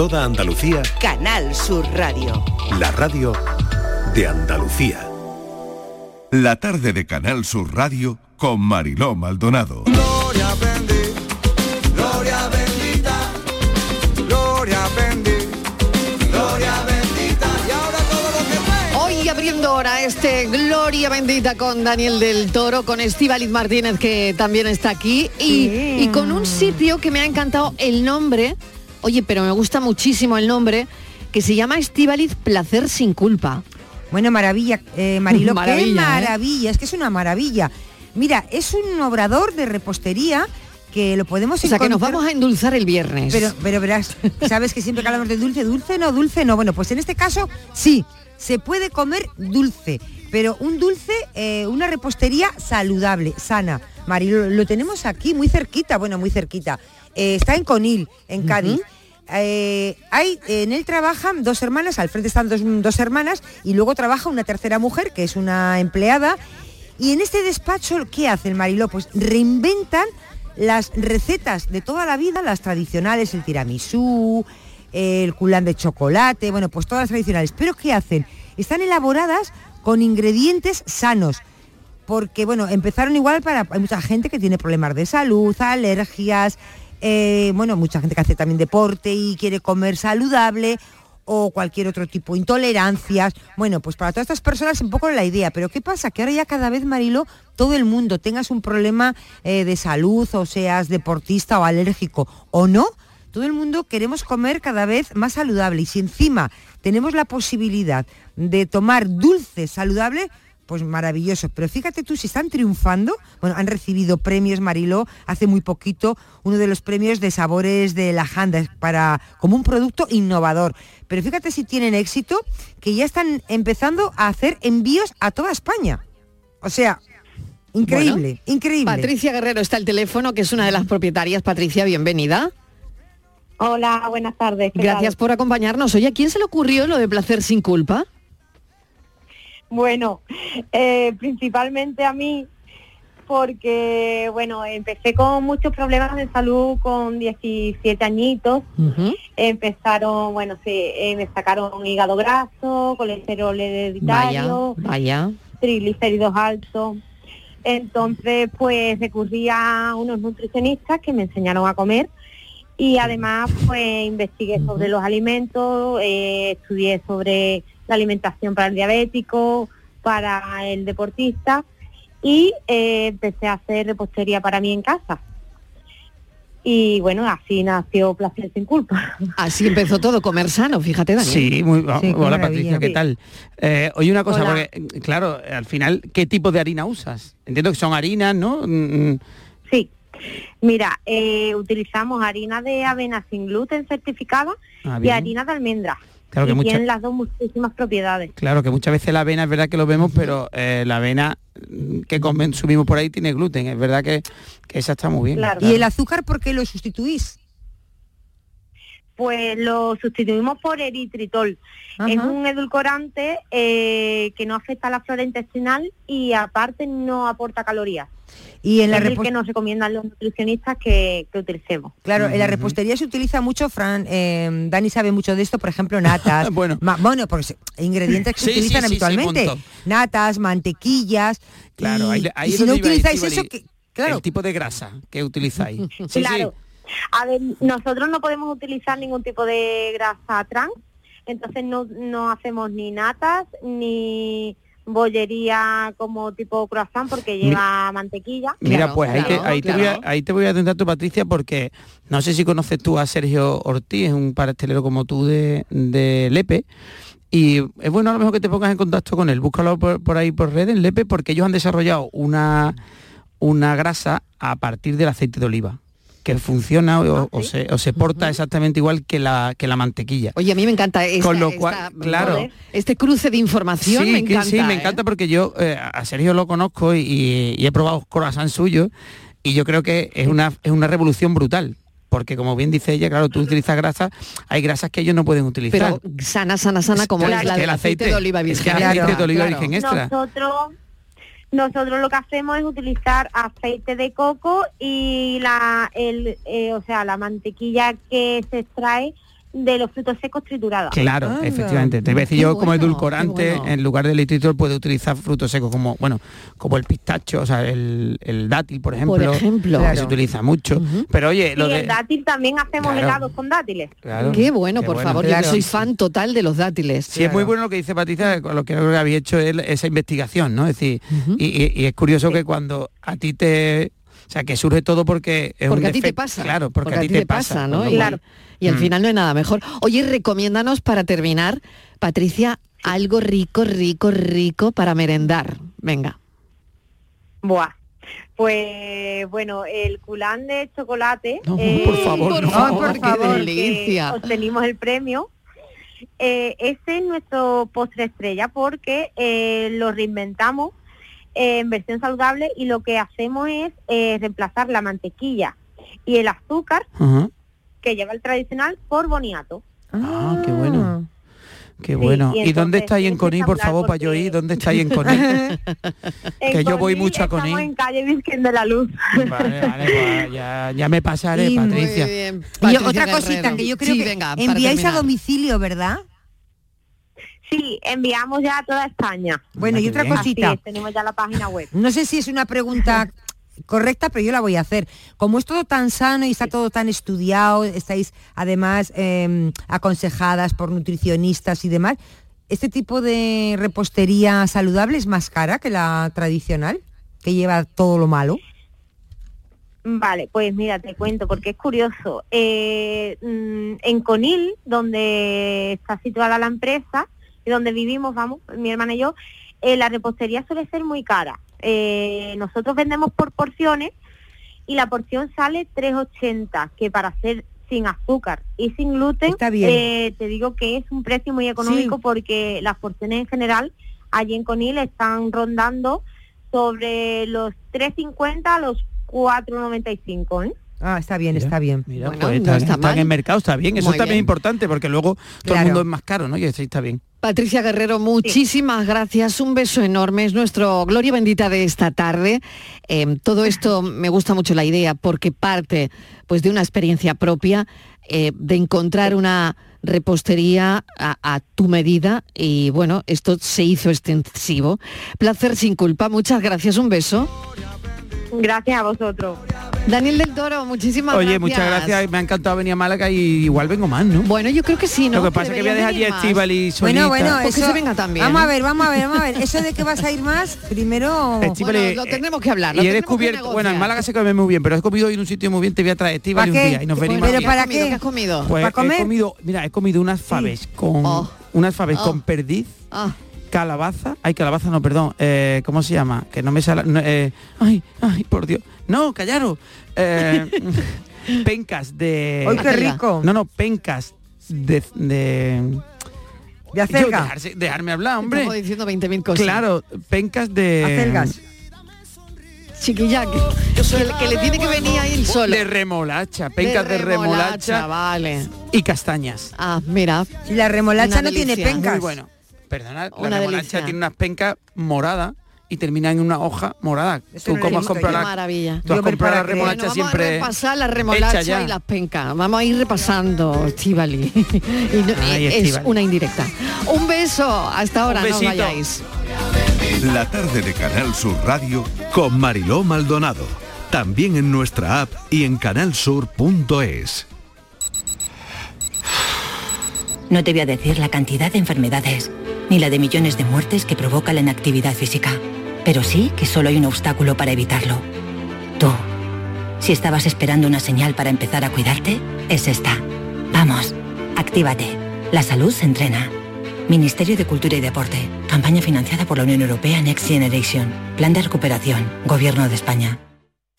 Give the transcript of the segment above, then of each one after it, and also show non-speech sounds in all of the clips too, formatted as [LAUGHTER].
Toda Andalucía. Canal Sur Radio. La radio de Andalucía. La tarde de Canal Sur Radio con Mariló Maldonado. Gloria bendita, gloria bendita, gloria bendita, gloria bendita. Y ahora todo lo que fue. Hoy abriendo ahora este Gloria Bendita con Daniel del Toro, con Estíbaliz Martínez que también está aquí y, y con un sitio que me ha encantado el nombre, oye, pero me gusta muchísimo el nombre, que se llama Estíbaliz Placer sin culpa. Bueno, maravilla, eh, Marilo, [LAUGHS] Maravilla, qué ¿eh? maravilla, es que es una maravilla. Mira, es un obrador de repostería que lo podemos O sea, que nos encontrar- vamos a endulzar el viernes. Pero, pero verás, sabes que siempre que hablamos de dulce, dulce no, dulce no. Bueno, pues en este caso sí, se puede comer dulce, pero un dulce, eh, una repostería saludable, sana. Marilo, lo tenemos aquí muy cerquita, bueno, muy cerquita. Eh, está en Conil, en Cádiz. Eh, hay, en él trabajan dos hermanas, al frente están dos, dos hermanas y luego trabaja una tercera mujer que es una empleada. Y en este despacho, ¿qué hacen, Mariló? Pues reinventan las recetas de toda la vida, las tradicionales, el tiramisú, el culán de chocolate, bueno, pues todas las tradicionales. Pero ¿qué hacen? Están elaboradas con ingredientes sanos. Porque, bueno, empezaron igual para... Hay mucha gente que tiene problemas de salud, alergias, eh, bueno, mucha gente que hace también deporte y quiere comer saludable o cualquier otro tipo, intolerancias. Bueno, pues para todas estas personas un poco la idea, pero ¿qué pasa? Que ahora ya cada vez, Marilo, todo el mundo, tengas un problema eh, de salud o seas deportista o alérgico o no, todo el mundo queremos comer cada vez más saludable y si encima tenemos la posibilidad de tomar dulce saludable, pues maravilloso. Pero fíjate tú, si están triunfando, bueno, han recibido premios Mariló hace muy poquito, uno de los premios de sabores de la Janda para como un producto innovador. Pero fíjate si tienen éxito, que ya están empezando a hacer envíos a toda España. O sea, increíble, increíble. Patricia Guerrero está al teléfono, que es una de las propietarias. Patricia, bienvenida. Hola, buenas tardes. ¿qué Gracias tal? por acompañarnos. Oye, ¿a quién se le ocurrió lo de placer sin culpa? Bueno, eh, principalmente a mí, porque, bueno, empecé con muchos problemas de salud con 17 añitos. Empezaron, bueno, sí, eh, me sacaron hígado graso, colesterol hereditario, vaya. triglicéridos altos. Entonces, pues recurrí a unos nutricionistas que me enseñaron a comer y además, pues investigué sobre los alimentos, eh, estudié sobre la alimentación para el diabético, para el deportista y eh, empecé a hacer repostería para mí en casa. Y bueno, así nació Placer sin culpa. [LAUGHS] Así empezó todo, comer sano, fíjate, Daniel. Sí, muy, Sí, qué hola maravilla. Patricia, ¿qué Sí. tal? Eh, oye, una cosa, Hola. porque claro, al final, ¿qué tipo de harina usas? Entiendo que son harinas, ¿no? Mm, Sí. Mira, eh, utilizamos harina de avena sin gluten certificada Ah, y harina de almendra. Claro que y mucha- tienen las dos muchísimas propiedades. Claro que muchas veces la avena es verdad que lo vemos, pero eh, la avena mm, que consumimos por ahí tiene gluten. Es verdad que, que esa está muy bien. ¿Y el azúcar por qué lo sustituís? Pues lo sustituimos por eritritol. Es un edulcorante eh, que no afecta a la flora intestinal y aparte no aporta calorías. Y en la es el que nos recomiendan los nutricionistas que, que utilicemos. Claro, en la repostería se utiliza mucho, Fran, eh, Dani sabe mucho de esto, por ejemplo, natas. [LAUGHS] bueno. bueno, porque ingredientes que se Sí, utilizan sí, sí, habitualmente. natas, mantequillas. Claro, y, ahí, ahí y si no utilizáis eso, que, claro. el tipo de grasa que utilizáis. [LAUGHS] Sí, claro. A ver, nosotros no podemos utilizar ningún tipo de grasa trans, entonces no, no hacemos ni natas ni bollería como tipo croissant porque lleva mantequilla. Mira, pues ahí, te, ahí, te voy a, ahí te voy a atentar tu Patricia porque no sé si conoces tú a Sergio Ortiz, es un pastelero como tú de, de Lepe. Y es bueno a lo mejor que te pongas en contacto con él. Búscalo por, por ahí por redes, Lepe, porque ellos han desarrollado una, una grasa a partir del aceite de oliva que funciona o, o se, o se porta exactamente igual que la, que la mantequilla. Oye, a mí me encanta esta- Con lo cual, esta- claro. este cruce de información sí, me encanta. sí, me ¿eh? encanta porque yo eh, a Sergio lo conozco y, y he probado croissant suyo y yo creo que es una, es una revolución brutal. Porque como bien dice ella, claro, tú utilizas grasas, hay grasas que ellos no pueden utilizar. Pero sana, sana, sana, como Claro, es la es que del el aceite, aceite- de oliva es virgen. que el aceite de oliva virgen extra. Nosotros, nosotros lo que hacemos es utilizar aceite de coco y la, el, eh, o sea, la mantequilla que se extrae de los frutos secos triturados. Claro, Anda. efectivamente. Te voy a decir yo como bueno, edulcorante, bueno. en lugar del litritol puede utilizar frutos secos como, bueno, como el pistacho, o sea, el, el dátil, por ejemplo. Por ejemplo. Claro. se utiliza mucho. Pero oye, Y lo de... el dátil también hacemos Claro. helados con dátiles. Claro, Qué bueno, qué por bueno. favor, Claro. yo soy fan total de los dátiles. Sí, es muy bueno lo que dice Patricia, con lo que creo que habéis hecho es esa investigación, ¿no? Es decir, y, y- y es curioso que cuando a ti te... O sea, que surge todo porque es Porque un a ti te pasa. Claro, porque, a ti te pasa, ¿no? Y, al Mm. final no hay nada mejor. Oye, recomiéndanos para terminar, Patricia, algo rico, rico, rico para merendar. Venga. Buah. Pues bueno, el culán de chocolate. No, eh, por favor, por no. favor, Por qué favor, delicia. que obtenimos el premio. Eh, ese es nuestro postre estrella porque eh, lo reinventamos eh, en versión saludable y lo que hacemos es eh, reemplazar la mantequilla y el azúcar que lleva el tradicional por boniato. Ah, qué bueno. Qué Sí, bueno. y ¿Y, dónde entonces estáis en Conil, por favor, para yo ir? ¿Dónde estáis en Conil? [LAUGHS] Que yo voy mucho a estamos Conil. en calle Virgen de la Luz. vale, vale, [LAUGHS] pues ya, ya me pasaré, Y- Patricia. Muy bien, Y Patricia otra Guerrero. cosita que yo creo Sí, que venga, enviáis a domicilio, ¿verdad? Sí, enviamos ya a toda España. Bueno, y otra bien. Así cosita. es, tenemos ya la página web. No sé si es una pregunta correcta, pero yo la voy a hacer. Como es todo tan sano y está todo tan estudiado, estáis además eh, aconsejadas por nutricionistas y demás, ¿este tipo de repostería saludable es más cara que la tradicional, que lleva todo lo malo? Vale, pues mira, te cuento, porque es curioso. Eh, mm, en Conil, donde está situada la empresa donde vivimos, vamos, mi hermana y yo, eh, la repostería suele ser muy cara. Eh, nosotros vendemos por porciones y la porción sale 3,80, que para hacer sin azúcar y sin gluten, Está bien. eh, te digo que es un precio muy económico Sí. porque las porciones en general allí en Conil están rondando sobre los 3,50 a los 4,95. ¿eh? Ah, está bien, Mira, está bien. Mira, Bueno, pues no están, está están en mercado, está bien. Eso Muy también es importante porque luego todo Claro. el mundo es más caro, ¿no? Y así está bien. Patricia Guerrero, muchísimas gracias, un beso enorme, es nuestro Gloria Bendita de esta tarde. Eh, todo esto me gusta mucho la idea porque parte pues de una experiencia propia, eh, de encontrar una repostería a tu medida y bueno, esto se hizo extensivo. Placer sin culpa, muchas gracias, un beso. Gracias a vosotros. Daniel del Toro, muchísimas Oye, gracias. muchas gracias. Me ha encantado venir a Málaga y igual vengo más, ¿no? Bueno, yo creo que sí, ¿no? Lo que pasa es que voy a dejar deberías aquí a venir más. Estíbal y solita. Bueno, bueno, que eso, se venga también, Vamos ¿eh? a ver, vamos a ver, vamos a ver. Eso de que vas a ir más, primero... Bueno, lo tendremos que hablar, lo Y he descubierto, bueno, en. Málaga se come muy bien, pero he comido hoy en un sitio muy bien, te voy a traer Estíbal ¿Pa un día y nos venimos pero para ¿Qué has comido? qué? ¿Qué has comido? Pues ¿Para comer? he comido, mira, he comido unas faves con Oh. unas faves Oh. con perdiz, Ah, calabaza, ay calabaza no, perdón, eh, ¿cómo se llama? Que no me sale, no, eh, ay, ay, por Dios, no, callaros, eh, [LAUGHS] pencas de, ¡Ay, qué rico! no, no, pencas de, de De acelga. dejarse- dejarme hablar, hombre, estamos diciendo 20.000 cosas. claro, pencas de, Acelgas. Chiquilla, que, que- que le tiene que venir a ir solo. de remolacha, pencas de, remolacha, Vale. y castañas. Ah, mira. La remolacha no tiene pencas. Muy bueno. Perdona, Una la remolacha delicia. tiene unas pencas moradas y termina en una hoja morada. Eso Tú como has comprado la, maravilla. tú has comprado la remolacha Bueno, vamos siempre a repasar la remolacha ya. y las pencas. Vamos a ir repasando, Estivali. [LAUGHS] Y no- Ay, es una indirecta. Un beso. Hasta ahora, Un no vayáis. La tarde de Canal Sur Radio con Mariló Maldonado. También en nuestra app y en canalsur.es. No te voy a decir la cantidad de enfermedades, ni la de millones de muertes que provoca la inactividad física, pero sí que solo hay un obstáculo para evitarlo. Tú. Si estabas esperando una señal para empezar a cuidarte, es esta. Vamos, actívate. La salud se entrena. Ministerio de Cultura y Deporte. Campaña financiada por la Unión Europea Next Generation. Plan de recuperación. Gobierno de España.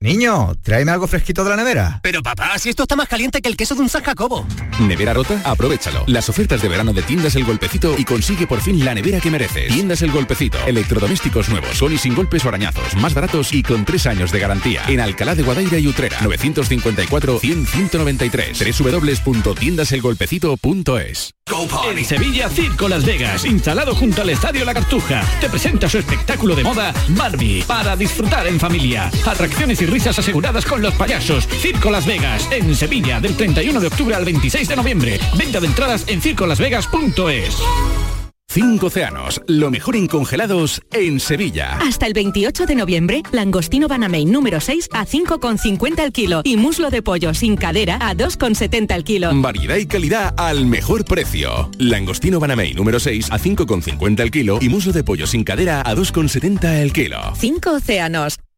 Niño, tráeme algo fresquito de la nevera. Pero papá, si esto está más caliente que el queso de un San Jacobo. ¿Nevera rota? Aprovechalo. Las ofertas de verano de Tiendas El Golpecito y consigue por fin la nevera que mereces. Tiendas El Golpecito. Electrodomésticos nuevos, con y sin golpes o arañazos, más baratos y con tres años de garantía. En Alcalá de Guadaira y Utrera. 954-100-193. www.tiendaselgolpecito.es En Sevilla, Circo Las Vegas, instalado junto al Estadio La Cartuja, te presenta su espectáculo de moda Barbie, para disfrutar en familia. Atracciones y risas aseguradas con los payasos. Circo Las Vegas, en Sevilla, del 31 de octubre al 26 de noviembre. Venta de entradas en circolasvegas.es. Cinco océanos, lo mejor en congelados en Sevilla. Hasta el 28 de noviembre, langostino Banamey número 6 a 5,50 al kilo y muslo de pollo sin cadera a 2,70 al kilo. Variedad y calidad al mejor precio. Langostino Banamey número 6 a 5,50 al kilo y muslo de pollo sin cadera a 2,70 el kilo. Cinco océanos.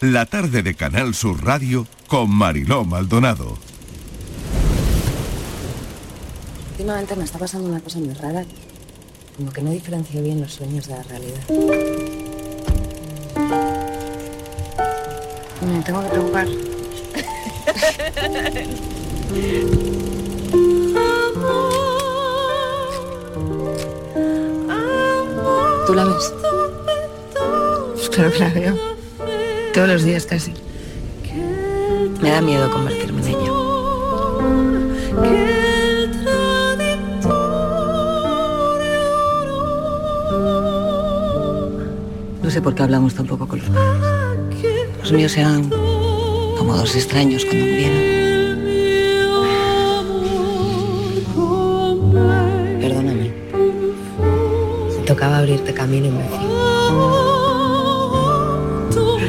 La tarde de Canal Sur Radio con Mariló Maldonado. Últimamente me está pasando una cosa muy rara, como que no diferencio bien los sueños de la realidad. Me tengo que preocupar. ¿Tú la ves? Pues claro que la veo. Todos los días casi. Me da miedo convertirme en ella. No sé por qué hablamos tampoco con los padres. Los míos eran como dos extraños cuando murieron. Perdóname. Me tocaba abrirte camino y me fui.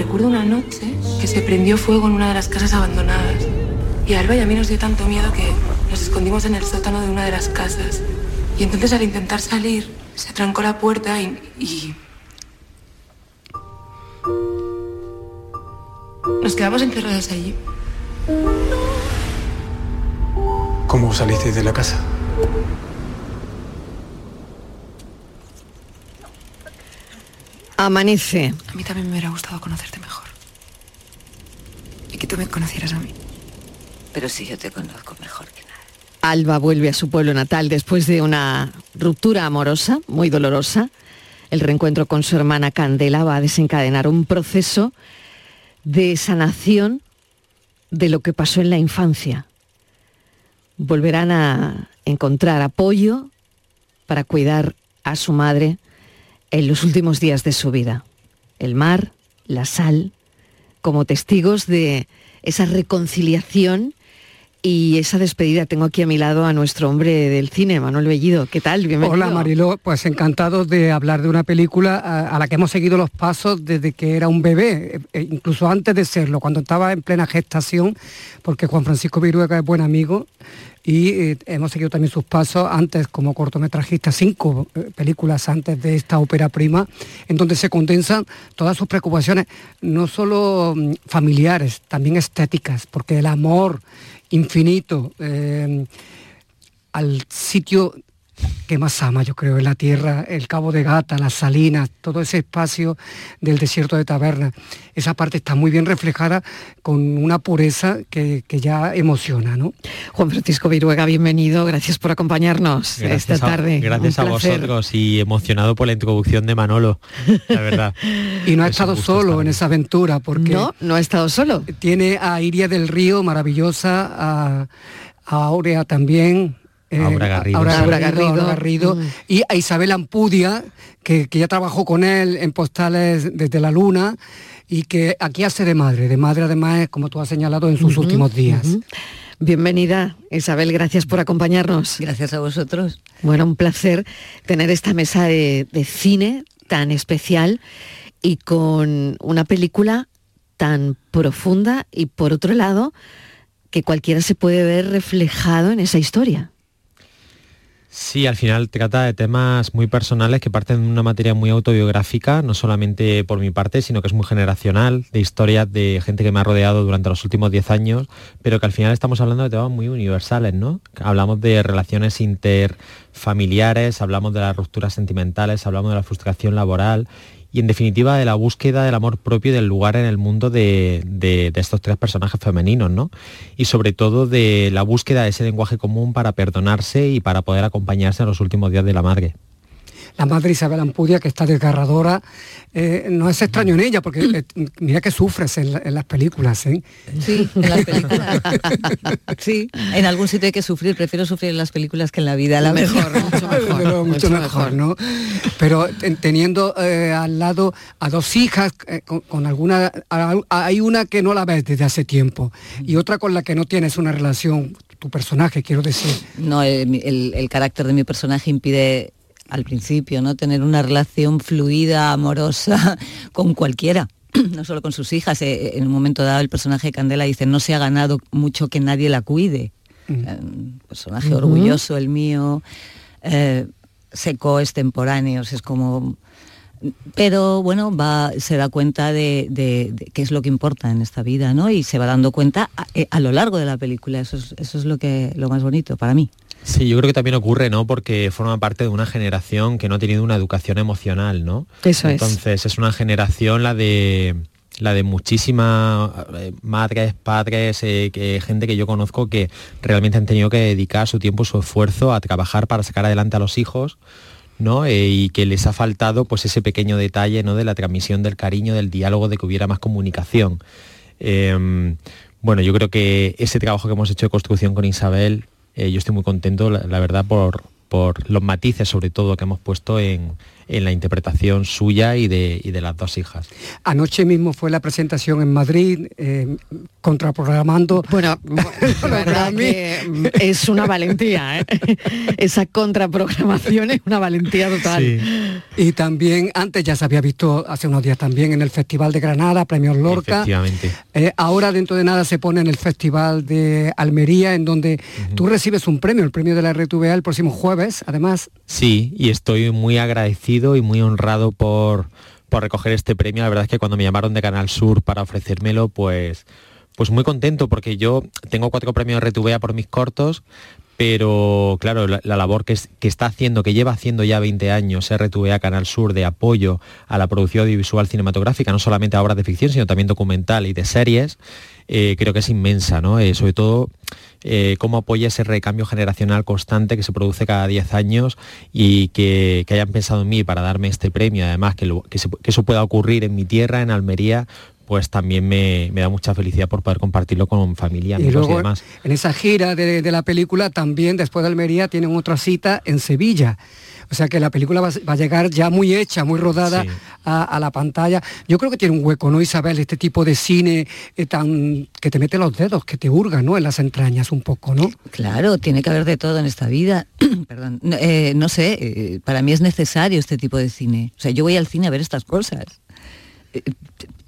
Recuerdo una noche que se prendió fuego en una de las casas abandonadas. Y a Alba y a mí nos dio tanto miedo que nos escondimos en el sótano de una de las casas. Y entonces al intentar salir, se trancó la puerta y... y... Nos quedamos encerradas allí. ¿Cómo salisteis de la casa? Amanece. A mí también me hubiera gustado conocerte mejor. Y que tú me conocieras a mí. Pero sí, yo te conozco mejor que nada. Alba vuelve a su pueblo natal después de una ruptura amorosa, muy dolorosa. El reencuentro con su hermana Candela va a desencadenar un proceso de sanación de lo que pasó en la infancia. Volverán a encontrar apoyo para cuidar a su madre en los últimos días de su vida. El mar, la sal, como testigos de esa reconciliación y esa despedida. Tengo aquí a mi lado a nuestro hombre del cine, Manuel Bellido. ¿Qué tal? Bienvenido. Hola Marilo, pues encantado de hablar de una película a, la que hemos seguido los pasos desde que era un bebé, eh, incluso antes de serlo, cuando estaba en plena gestación, porque Juan Francisco Viruega es buen amigo y eh, hemos seguido también sus pasos antes como cortometrajista, cinco eh, películas antes de esta ópera prima, en donde se condensan todas sus preocupaciones, no solo mm, familiares, también estéticas, porque el amor infinito eh, al sitio que más ama, yo creo, en la tierra, el Cabo de Gata, las salinas, todo ese espacio del desierto de Taberna. Esa parte está muy bien reflejada con una pureza que, que ya emociona, ¿no? Juan Francisco Viruega, bienvenido, gracias por acompañarnos esta a- tarde. gracias Un a placer. vosotros y emocionado por la introducción de Manolo, la verdad. [LAUGHS] Y no ha estado solo en esa aventura, porque... No, no ha estado solo. Tiene a Iria del Río, maravillosa, a, a Aurea también. Eh, Aura Garrido, Aura sí. Garrido, Aura Garrido. Aura Garrido, Mm. y a Isabel Ampudia, que, que ya trabajó con él en postales desde la luna y que aquí hace de madre, de madre además, como tú has señalado, en sus últimos días. Bienvenida, Isabel, gracias por acompañarnos. Gracias a vosotros. Bueno, un placer tener esta mesa de, de cine tan especial y con una película tan profunda y por otro lado que cualquiera se puede ver reflejado en esa historia. Sí, al final trata de temas muy personales que parten de una materia muy autobiográfica, no solamente por mi parte, sino que es muy generacional, de historias de gente que me ha rodeado durante los últimos 10 años, pero que al final estamos hablando de temas muy universales, ¿no? Hablamos de relaciones interfamiliares, hablamos de las rupturas sentimentales, hablamos de la frustración laboral y en definitiva de la búsqueda del amor propio y del lugar en el mundo de, de- de estos tres personajes femeninos, ¿no? Y sobre todo de la búsqueda de ese lenguaje común para perdonarse y para poder acompañarse en los últimos días de la madre. La madre Isabel Ampudia, que está desgarradora, eh, no es extraño en ella, porque eh, mira que sufres en, la- en las películas, ¿eh? Sí, en las películas. [LAUGHS] Sí, en algún sitio hay que sufrir. Prefiero sufrir en las películas que en la vida, la Mejor, verdad. Desde luego, mucho, mejor, ¿no? Pero ten- teniendo al lado a dos hijas con, con alguna, a- hay una que no la ves desde hace tiempo y otra con la que no tienes una relación, tu personaje, quiero decir. No, el, el- el carácter de mi personaje impide al principio, ¿no? Tener una relación fluida, amorosa [LAUGHS] con cualquiera. [CLEARS THROAT] No solo con sus hijas. Eh, En un momento dado el personaje de Candela dice, no se ha ganado mucho que nadie la cuide. Eh, Un personaje orgulloso, el mío, eh, seco, extemporáneos, es como... Pero bueno, va, se da cuenta de, de- de qué es lo que importa en esta vida, ¿no? Y se va dando cuenta a, eh, a lo largo de la película. Eso es, eso es lo, que, lo más bonito para mí. Sí, yo creo que también ocurre, ¿no? Porque forma parte de una generación que no ha tenido una educación emocional, ¿no? Eso es. Entonces es una generación la de la de muchísimas eh, madres, padres, eh, que, gente que yo conozco que realmente han tenido que dedicar su tiempo, su esfuerzo a trabajar para sacar adelante a los hijos, ¿no? Eh, y que les ha faltado pues ese pequeño detalle, ¿no? De la transmisión del cariño, del diálogo, de que hubiera más comunicación. Eh, bueno, yo creo que ese trabajo que hemos hecho de construcción con Isabel, yo estoy muy contento, la, la verdad, por, por los matices sobre todo que hemos puesto en, en la interpretación suya y de, y de las dos hijas. Anoche mismo fue la presentación en Madrid, eh, contraprogramando. Bueno, [LAUGHS] que mm, es una valentía, ¿eh? [LAUGHS] Esa contraprogramación es una valentía total. Y también, antes ya se había visto hace unos días también en el Festival de Granada, Premios Lorca. Efectivamente. Eh, ahora dentro de nada se pone en el Festival de Almería, en donde tú recibes un premio, el premio de la RTVA el próximo jueves, además. Sí, y estoy muy agradecido y muy honrado por, por recoger este premio. La verdad es que cuando me llamaron de Canal Sur para ofrecérmelo, pues, pues muy contento porque yo tengo cuatro premios RTVA por mis cortos, pero claro, la, la labor que, que está haciendo, que lleva haciendo ya 20 años RTVA Canal Sur de apoyo a la producción audiovisual cinematográfica, no solamente a obras de ficción, sino también documental y de series, eh, creo que es inmensa, ¿no? Eh, sobre todo eh, cómo apoya ese recambio generacional constante que se produce cada 10 años y que, hayan pensado en mí para darme este premio, además que eso pueda ocurrir en mi tierra, en Almería, pues también me, da mucha felicidad por poder compartirlo con familia, amigos y, luego, demás. En esa gira de, de la película también después de Almería tienen otra cita en Sevilla. O sea que la película va, a llegar ya muy hecha, muy rodada a, la pantalla. Yo creo que tiene un hueco, ¿no, Isabel? Este tipo de cine eh, tan que te mete los dedos, que te hurga, ¿no? En las entrañas un poco, ¿no? Claro, tiene que haber de todo en esta vida. [CLEARS THROAT] Perdón. No, eh, sé, eh, para mí es necesario este tipo de cine. O sea, yo voy al cine a ver estas cosas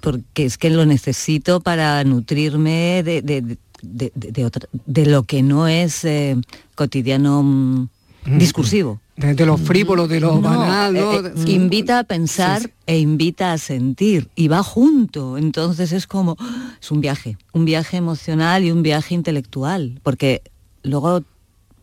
porque es que lo necesito para nutrirme de, de, de, lo que no es cotidiano mm, discursivo. De, lo frívolo, de lo banal, ¿no? Eh, eh, invita a pensar e invita a sentir y va junto. Entonces es como, [GASPS] es un viaje, un viaje emocional y un viaje intelectual, porque luego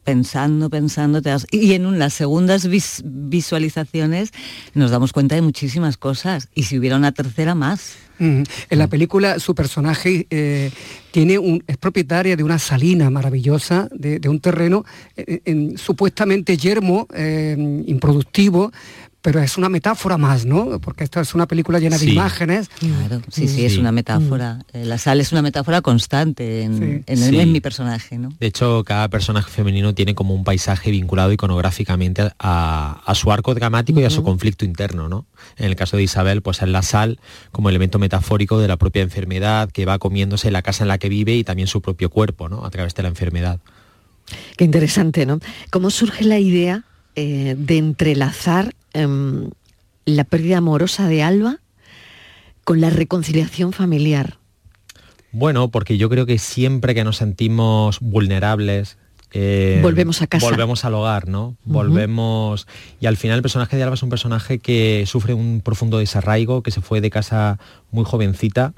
pensando, pensando, te y en las segundas visualizaciones nos damos cuenta de muchísimas cosas y si hubiera una tercera más. En la película su personaje eh, tiene un, es propietaria de una salina maravillosa, de, un terreno eh, supuestamente yermo, eh, improductivo, pero es una metáfora más, ¿no? Porque esta es una película llena de imágenes. Claro, sí, sí, es una metáfora. Mm. La sal es una metáfora constante en, mi personaje, ¿no? De hecho, cada personaje femenino tiene como un paisaje vinculado iconográficamente a, su arco dramático y a su conflicto interno, ¿no? En el caso de Isabel, pues es la sal como elemento metafórico de la propia enfermedad que va comiéndose la casa en la que vive y también su propio cuerpo, ¿no? A través de la enfermedad. Qué interesante, ¿no? ¿Cómo surge la idea eh, de entrelazar em, la pérdida amorosa de Alba con la reconciliación familiar? Bueno, porque yo creo que siempre que nos sentimos vulnerables, eh, volvemos a casa. Volvemos al hogar, ¿no? Volvemos. Y al final el personaje de Alba es un personaje que sufre un profundo desarraigo, que se fue de casa muy jovencita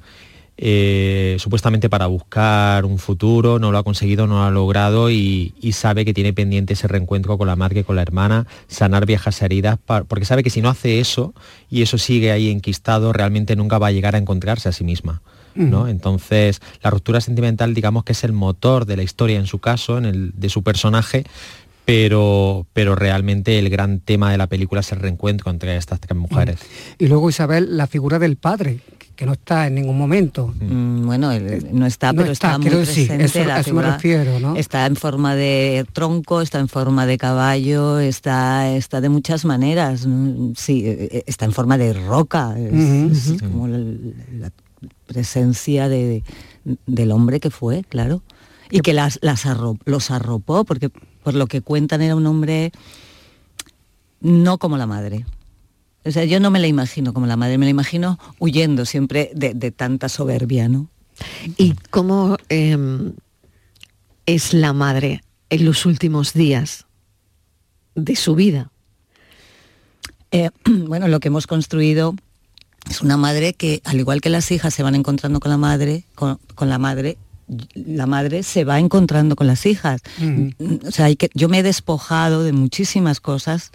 eh, supuestamente para buscar un futuro, no lo ha conseguido, no lo ha logrado y, sabe que tiene pendiente ese reencuentro con la madre, con la hermana, sanar viejas heridas, porque sabe que si no hace eso y eso sigue ahí enquistado, realmente nunca va a llegar a encontrarse a sí misma. ¿no? Entonces, la ruptura sentimental, digamos que es el motor de la historia en su caso, en el, de su personaje, pero, pero realmente el gran tema de la película es el reencuentro entre estas tres mujeres. Y luego, Isabel, la figura del padre, que no está en ningún momento. Mm, bueno, no está, pero está, muy presente. eso, me refiero, ¿no? Está en forma de tronco, está en forma de caballo, está, está de muchas maneras. Sí, e, e, está en forma de roca. Es, como la, presencia de, del hombre que fue, claro. Y que las, las los arropó, porque por lo que cuentan era un hombre no como la madre. O sea, yo no me la imagino como la madre, me la imagino huyendo siempre de, tanta soberbia, ¿no? ¿Y cómo em, es la madre en los últimos días de su vida? Eh, [CLEARS THROAT] bueno, lo que hemos construido es una madre que, al igual que las hijas se van encontrando con la madre, con, la madre, la madre se va encontrando con las hijas. Mm. O sea, hay que, yo me he despojado de muchísimas cosas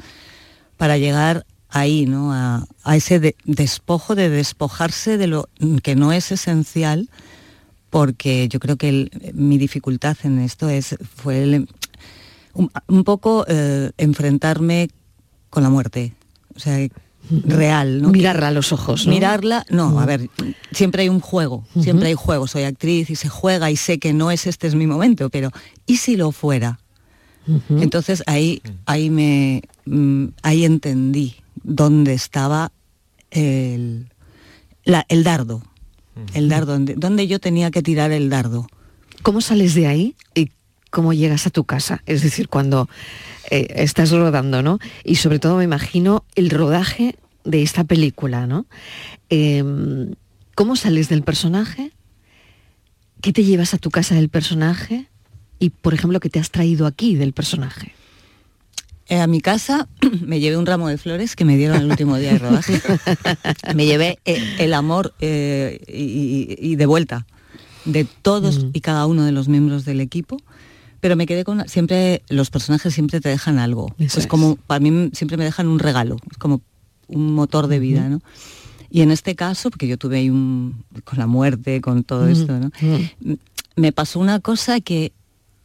para llegar ahí, ¿no? A, ese despojo de despojarse de lo que no es esencial, porque yo creo que mi dificultad en esto es, fue un, poco eh, enfrentarme con la muerte. O sea, real, ¿no? Mirarla a los ojos, Mirarla, no, a ver, siempre hay un juego, siempre hay juego, soy actriz y se juega y sé que no es este es mi momento, pero ¿y si lo fuera? Entonces ahí, ahí me mm, ahí entendí dónde estaba el, el dardo, el dardo, donde, yo tenía que tirar el dardo. ¿Cómo sales de ahí y cómo llegas a tu casa? Es decir, cuando eh, estás rodando, ¿no? Y sobre todo me imagino el rodaje de esta película, ¿no? Em, ¿Cómo sales del personaje? ¿Qué te llevas a tu casa del personaje? Y, por ejemplo, ¿qué te has traído aquí del personaje? Eh, a mi casa [CLEARS THROAT] me llevé un ramo de flores que me dieron el último día de rodaje. [LAUGHS] me llevé eh, el amor y, de vuelta de todos mm. y cada uno de los miembros del equipo. Pero me quedé con siempre los personajes siempre te dejan algo. Es, como para mí siempre me dejan un regalo es como un motor de vida no y en este caso porque yo tuve ahí un con la muerte con todo esto no me pasó una cosa que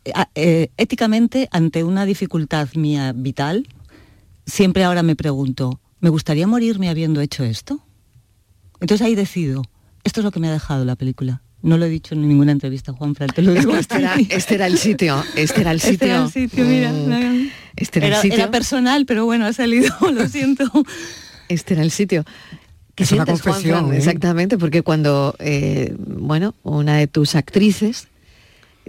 eh, eh, éticamente ante una dificultad mía vital siempre ahora me pregunto me gustaría morirme habiendo hecho esto entonces ahí decido Esto es lo que me ha dejado la película. No lo he dicho en ninguna entrevista, Juan Fran, te lo digo. Este era, este era el sitio, este era el sitio. Este era el sitio, mira. Mm, Este era, Era, el sitio. era personal, pero bueno, ha salido, [LAUGHS] lo siento. Este era el sitio. ¿Qué Es una confesión? ¿eh? Exactamente, porque cuando, eh, bueno, una de tus actrices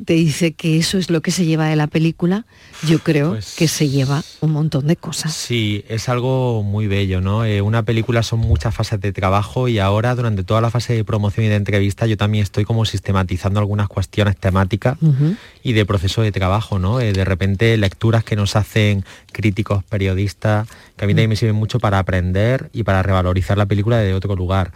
te dice que eso es lo que se lleva de la película, yo creo Pues que se lleva un montón de cosas. Sí, es algo muy bello, ¿no? Eh, una película son muchas fases de trabajo y ahora durante toda la fase de promoción y de entrevista yo también estoy como sistematizando algunas cuestiones temáticas y de proceso de trabajo, ¿no? Eh, de repente lecturas que nos hacen críticos, periodistas, que a mí también me sirven mucho para aprender y para revalorizar la película de otro lugar.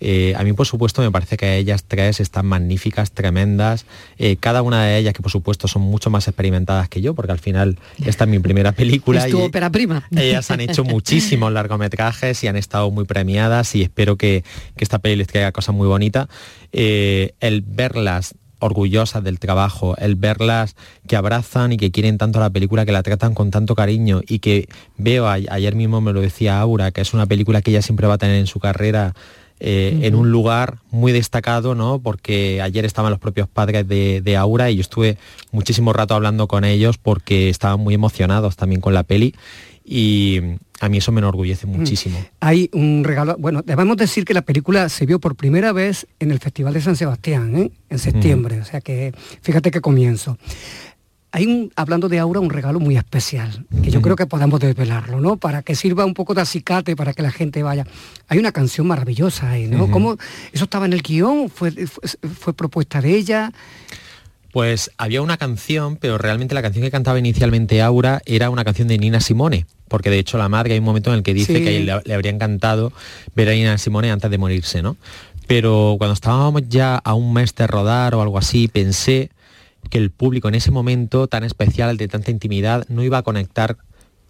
Eh, a mí, por supuesto, me parece que ellas tres están magníficas, tremendas. Eh, cada una de ellas, que por supuesto son mucho más experimentadas que yo, porque al final esta es mi primera película. [LAUGHS] Es tu y- ópera prima. ellas han hecho muchísimos largometrajes y han estado muy premiadas y espero que, que esta peli les traiga cosas muy bonitas. Eh, el verlas orgullosas del trabajo, el verlas que abrazan y que quieren tanto la película, que la tratan con tanto cariño y que veo, ayer mismo me lo decía Aura, que es una película que ella siempre va a tener en su carrera eh, en un lugar muy destacado, ¿no? Porque ayer estaban los propios padres de, de Aura y yo estuve muchísimo rato hablando con ellos porque estaban muy emocionados también con la peli y a mí eso me enorgullece muchísimo. Hay un regalo, bueno, debemos decir que la película se vio por primera vez en el Festival de San Sebastián, ¿eh? en septiembre, o sea que fíjate qué comienzo. Hay un, hablando de Aura, un regalo muy especial, que yo creo que podemos desvelarlo, ¿no? Para que sirva un poco de acicate para que la gente vaya. Hay una canción maravillosa ahí, ¿no? Ujú. ¿Cómo, ¿Eso estaba en el guion? ¿Fue, fue, fue propuesta de ella? Pues había una canción, pero realmente la canción que cantaba inicialmente Aura era una canción de Nina Simone, porque de hecho la madre hay un momento en el que dice Sí. que le, le habría encantado ver a Nina Simone antes de morirse, ¿no? Pero cuando estábamos ya a un mes de rodar o algo así, pensé que el público en ese momento tan especial, de tanta intimidad, no iba a conectar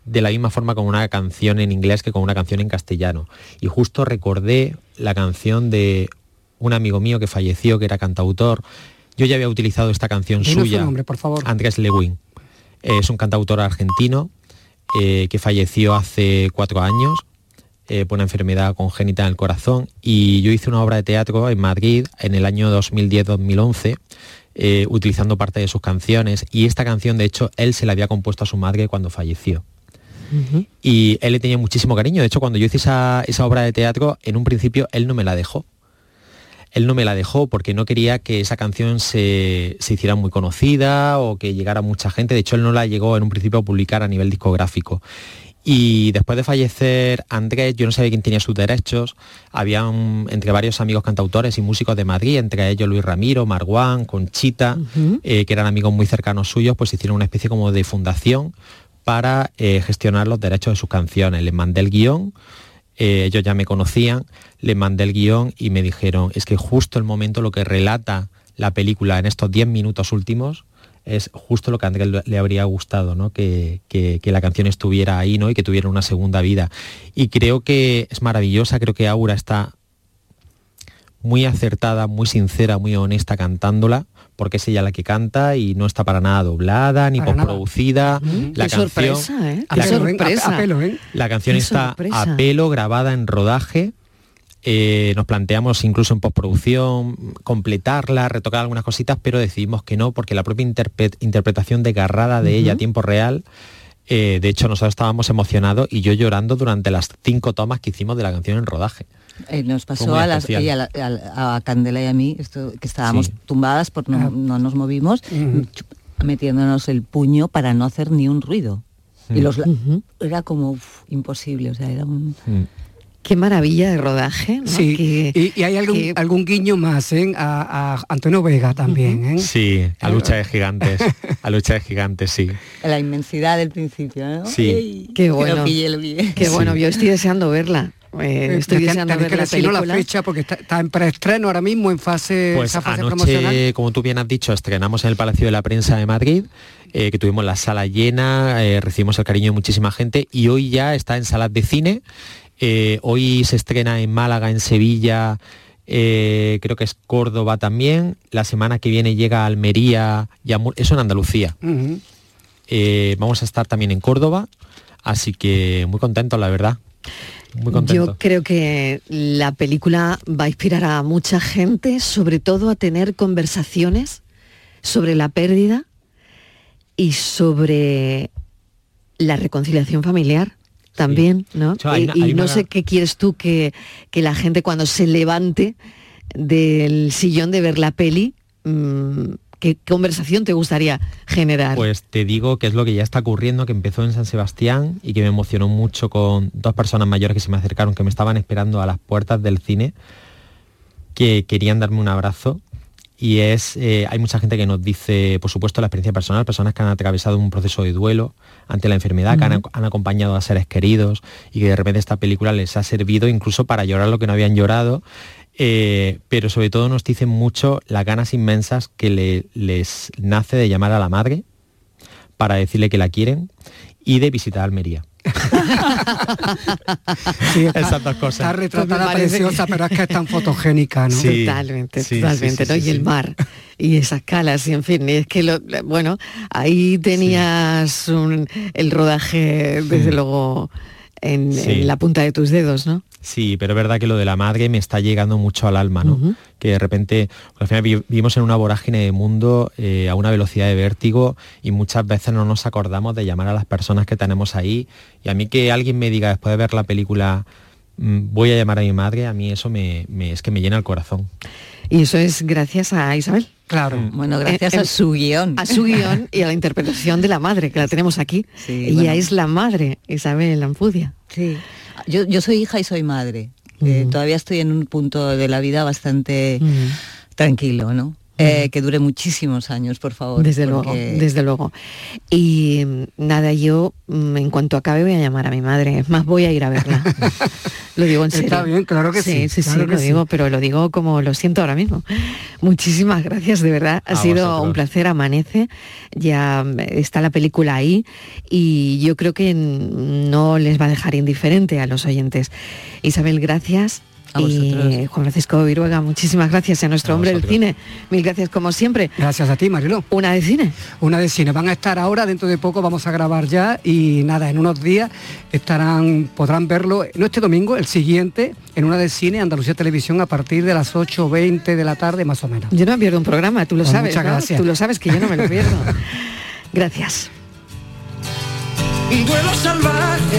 de la misma forma con una canción en inglés que con una canción en castellano. Y justo recordé la canción de un amigo mío que falleció, que era cantautor. Yo ya había utilizado esta canción Dinos su suya, nombre, por favor. Andrés Lewin. Es un cantautor argentino eh, que falleció hace cuatro años eh, por una enfermedad congénita en el corazón y yo hice una obra de teatro en Madrid en el año 2010-2011 eh, utilizando parte de sus canciones y esta canción de hecho él se la había compuesto a su madre cuando falleció. Y él le tenía muchísimo cariño. De hecho, cuando yo hice esa, esa obra de teatro, en un principio él no me la dejó. Él no me la dejó porque no quería que esa canción se, se hiciera muy conocida o que llegara mucha gente. De hecho, él no la llegó en un principio a publicar a nivel discográfico. Y después de fallecer Andrés, yo no sabía quién tenía sus derechos. Había un- entre varios amigos cantautores y músicos de Madrid, entre ellos Luis Ramiro, Marguán, Conchita, eh, que eran amigos muy cercanos suyos, pues hicieron una especie como de fundación para eh, gestionar los derechos de sus canciones. Les mandé el guion, eh, ellos ya me conocían, les mandé el guion y me dijeron, es que justo el momento lo que relata la película en estos 10 minutos últimos es justo lo que a Andrés le- habría gustado, ¿no? Que, que- que la canción estuviera ahí ¿no? y que tuviera una segunda vida. Y creo que es maravillosa, creo que Aura está muy acertada, muy sincera, muy honesta cantándola, porque es ella la que canta y no está para nada doblada ni postproducida. La Qué canción, sorpresa, ¿eh? A Qué la- pelo, sorpresa. A- a pelo, la canción Qué está sorpresa. a pelo, grabada en rodaje. Eh, nos planteamos incluso en postproducción completarla, retocar algunas cositas, pero decidimos que no, porque la propia interpre- interpretación desgarrada de ella a tiempo real, eh, de hecho nosotros estábamos emocionados y yo llorando durante las cinco tomas que hicimos de la canción en rodaje. Eh, nos pasó a, las, ella, a, la- a Candela y a mí, esto, que estábamos Sí. tumbadas, por no, Ah. no nos movimos, metiéndonos el puño para no hacer ni un ruido. Y Mm. los, la- era como uf, imposible, o sea, era un... Qué maravilla de rodaje. ¿no? Sí, Que- y, y hay algún, que- algún guiño más ¿eh? a, a Antonio Vega también. ¿eh? Sí, a lucha de gigantes, [LAUGHS] a lucha de gigantes, sí. La inmensidad del principio, ¿no? Sí. Ey, Qué Lo bueno. pillé, lo pillé. Qué bueno, yo estoy deseando verla. Eh, estoy Tenéis- deseando ver que la película. la fecha porque está, está en preestreno ahora mismo en fase, Pues esa fase promocional. anoche, como tú bien has dicho, estrenamos en el Palacio de la Prensa de Madrid, eh, que tuvimos la sala llena, eh, recibimos el cariño de muchísima gente y hoy ya está en salas de cine. Eh, hoy se estrena en Málaga, en Sevilla, eh, creo que es Córdoba también. La semana que viene llega a Almería y a eso en Andalucía. Eh, vamos a estar también en Córdoba, así que muy contentos, la verdad. muy contento. Yo creo que la película va a inspirar a mucha gente, sobre todo a tener conversaciones sobre la pérdida y sobre la reconciliación familiar también, ¿no? hecho, hay y no sé qué quieres tú que, que la gente cuando se levante del sillón de ver la peli, mm, ¿qué conversación te gustaría generar? Pues te digo que es lo que ya está ocurriendo, que empezó en San Sebastián y que me emocionó mucho con dos personas mayores que se me acercaron, que me estaban esperando a las puertas del cine, que querían darme un abrazo. Y es, eh, hay mucha gente que nos dice, por supuesto, la experiencia personal, personas que han atravesado un proceso de duelo ante la enfermedad, que han, acompañado a seres queridos y que de repente esta película les ha servido incluso para llorar lo que no habían llorado. Eh, pero sobre todo nos dicen mucho las ganas inmensas que le- les nace de llamar a la madre para decirle que la quieren y de visitar Almería. [LAUGHS] Sí, está- Esas dos cosas. Está retratada Pues parece preciosa, que- pero es que es tan fotogénica, ¿no? Sí, totalmente, sí, totalmente, sí, sí, ¿no? sí, y el mar y esas calas, y en fin, y es que lo, bueno, ahí tenías un- el rodaje, desde luego, en, Sí. en la punta de tus dedos, ¿no? Sí, pero es verdad que lo de la madre me está llegando mucho al alma, ¿no? Que de repente, al final vi- vivimos en una vorágine de mundo eh, a una velocidad de vértigo y muchas veces no nos acordamos de llamar a las personas que tenemos ahí. Y a mí que alguien me diga después de ver la película, mm, voy a llamar a mi madre, a mí eso me, me- es que me llena el corazón. Y eso es gracias a Isabel. Claro. Bueno, gracias Eh, a eh, su guion. A su guion y a la interpretación de la madre, que la tenemos aquí. Ella bueno. es la madre, Isabel Ampudia. Sí. Yo, yo soy hija y soy madre. Eh, todavía estoy en un punto de la vida bastante tranquilo, ¿no? Eh, que dure muchísimos años, por favor. Desde luego, desde luego. Y mm, nada, yo mm, en cuanto acabe voy a llamar a mi madre. Es más, voy a ir a verla. [LAUGHS] lo digo en serio. Está bien, claro que sí, Sí, sí, claro sí, que lo sí. digo, pero lo digo como lo siento ahora mismo. Muchísimas gracias, de verdad. Ha A sido vosotros. un placer, amanece. Ya mm, está la película ahí y yo creo que no les va a dejar indiferente a los oyentes. Isabel, gracias. Y vosotros. Juan Francisco Viruega, muchísimas gracias a nuestro A hombre del cine. Mil gracias como siempre. Gracias a ti, Mariló. Una de cine. Una de cine. Van a estar ahora, dentro de poco vamos a grabar ya y nada, en unos días estarán, podrán verlo, no este domingo, el siguiente, en una de cine, Andalucía Televisión, a partir de las 8.20 de la tarde, más o menos. Yo no me pierdo un programa, tú lo Pues sabes. muchas ¿no? gracias. Tú lo sabes que yo no me lo pierdo. [LAUGHS] gracias. Un duelo salvaje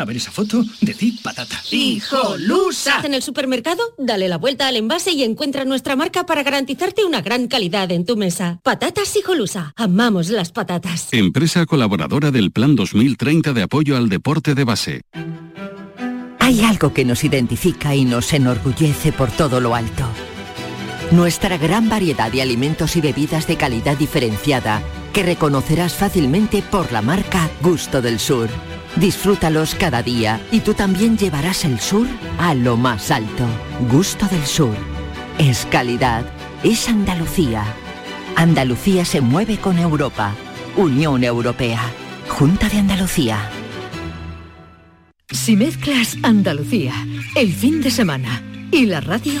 A ver esa foto, decir patata. ¡Hijolusa! En el supermercado, dale la vuelta al envase y encuentra nuestra marca para garantizarte una gran calidad en tu mesa. Patatas Hijolusa. Amamos las patatas. Empresa colaboradora del Plan 2030 de apoyo al deporte de base. Hay algo que nos identifica y nos enorgullece por todo lo alto. Nuestra gran variedad de alimentos y bebidas de calidad diferenciada que reconocerás fácilmente por la marca Gusto del Sur. Disfrútalos cada día y tú también llevarás el sur a lo más alto. Gusto del Sur. Es calidad. Es Andalucía. Andalucía se mueve con Europa. Unión Europea. Junta de Andalucía. Si mezclas Andalucía, el fin de semana y la radio,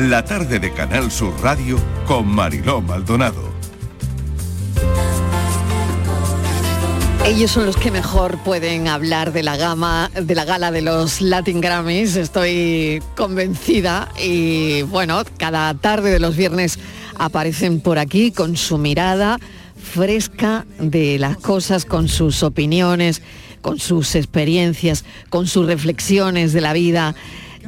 La tarde de Canal Sur Radio con Mariló Maldonado. Ellos son los que mejor pueden hablar de la gama, de la gala de los Latin Grammys, estoy convencida. Y bueno, cada tarde de los viernes aparecen por aquí con su mirada fresca de las cosas, con sus opiniones, con sus experiencias, con sus reflexiones de la vida.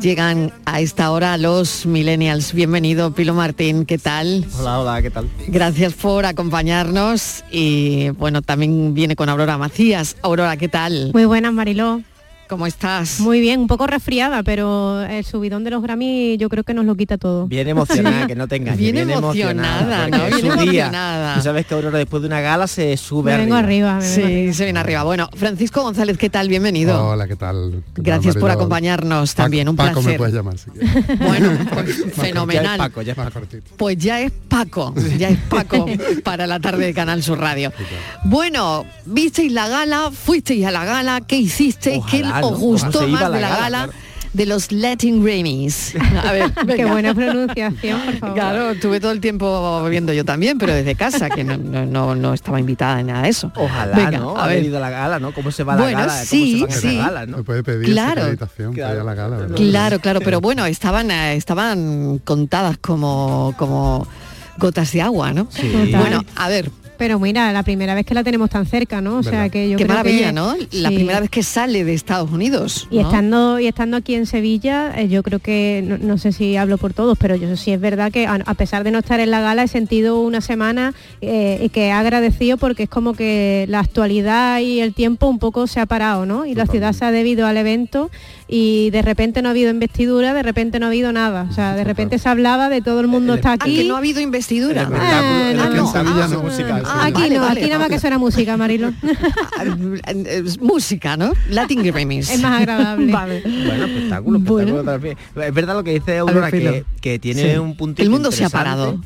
Llegan a esta hora los millennials. Bienvenido, Pilo Martín, ¿qué tal? Hola, hola, ¿qué tal? Gracias por acompañarnos y bueno, también viene con Aurora Macías. Aurora, ¿qué tal? Muy buenas, Mariló. ¿Cómo estás? Muy bien, un poco resfriada, pero el subidón de los Grammy yo creo que nos lo quita todo. Bien emocionada, que no te engañes. Bien Bien, emocionada, emocionada. ¿no? Bien su día. Tú sabes que Aurora después de una gala se sube Me vengo arriba, me vengo Sí, arriba. se viene arriba. Bueno, Francisco González, ¿qué tal? Bienvenido. Hola, ¿qué tal? ¿Qué tal, Gracias por acompañarnos también, un Paco placer. me puedes llamar si quieres. [LAUGHS] Bueno, [LAUGHS] pues, fenomenal. Ya es Paco, ya es Paco. Pues ya es Paco, ya es Paco [LAUGHS] para la tarde de Canal Sur Radio. Bueno, visteis la gala, fuisteis a la gala, ¿qué hicisteis? ¿Qué Ojalá, os ¿no? gustó Ojalá se iba más la de la gala, gala? claro. De los Latin Grammys. [LAUGHS] A ver, Qué buena pronunciación, por favor. Claro, estuve todo el tiempo viendo yo también, pero desde casa, que no, no, no- no estaba invitada en nada de eso. Ojalá, Venga, ¿no? a ver. ido a la gala, ¿no? ¿Cómo se va la Bueno, gala? ¿Cómo sí, se van esas sí. galas, ¿no? Me puede pedir Claro. esa acreditación para ir a la gala, ¿verdad? Claro, [LAUGHS] claro, pero bueno, estaban, eh, estaban contadas como, como gotas de agua, ¿no? Total. Bueno, a ver, Pero mira, la primera vez que la tenemos tan cerca, ¿no? O sea que yo qué creo maravilla, que- ¿no? La sí. primera vez que sale de Estados Unidos. Y ¿no? estando, y estando aquí en Sevilla, eh, yo creo que, no, no sé si hablo por todos, pero yo sí es verdad que a, a pesar de no estar en la gala, he sentido una semana eh, y que he agradecido porque es como que la actualidad y el tiempo un poco se ha parado, ¿no? Y la ciudad se ha debido al evento y de repente no ha habido investidura, de repente no ha habido nada. O sea, de repente se hablaba de todo el mundo está Ah, aquí. que no ha habido investidura. No, no. musical. Ah, aquí vale, no, vale. aquí nada más que suena música, Marilo. [LAUGHS] Música, ¿no? Latin Grammys. Es más agradable. Vale. Bueno, espectáculo, espectáculo también. Es verdad lo que dice Aurora, que, que tiene Sí. un punto El mundo se ha parado.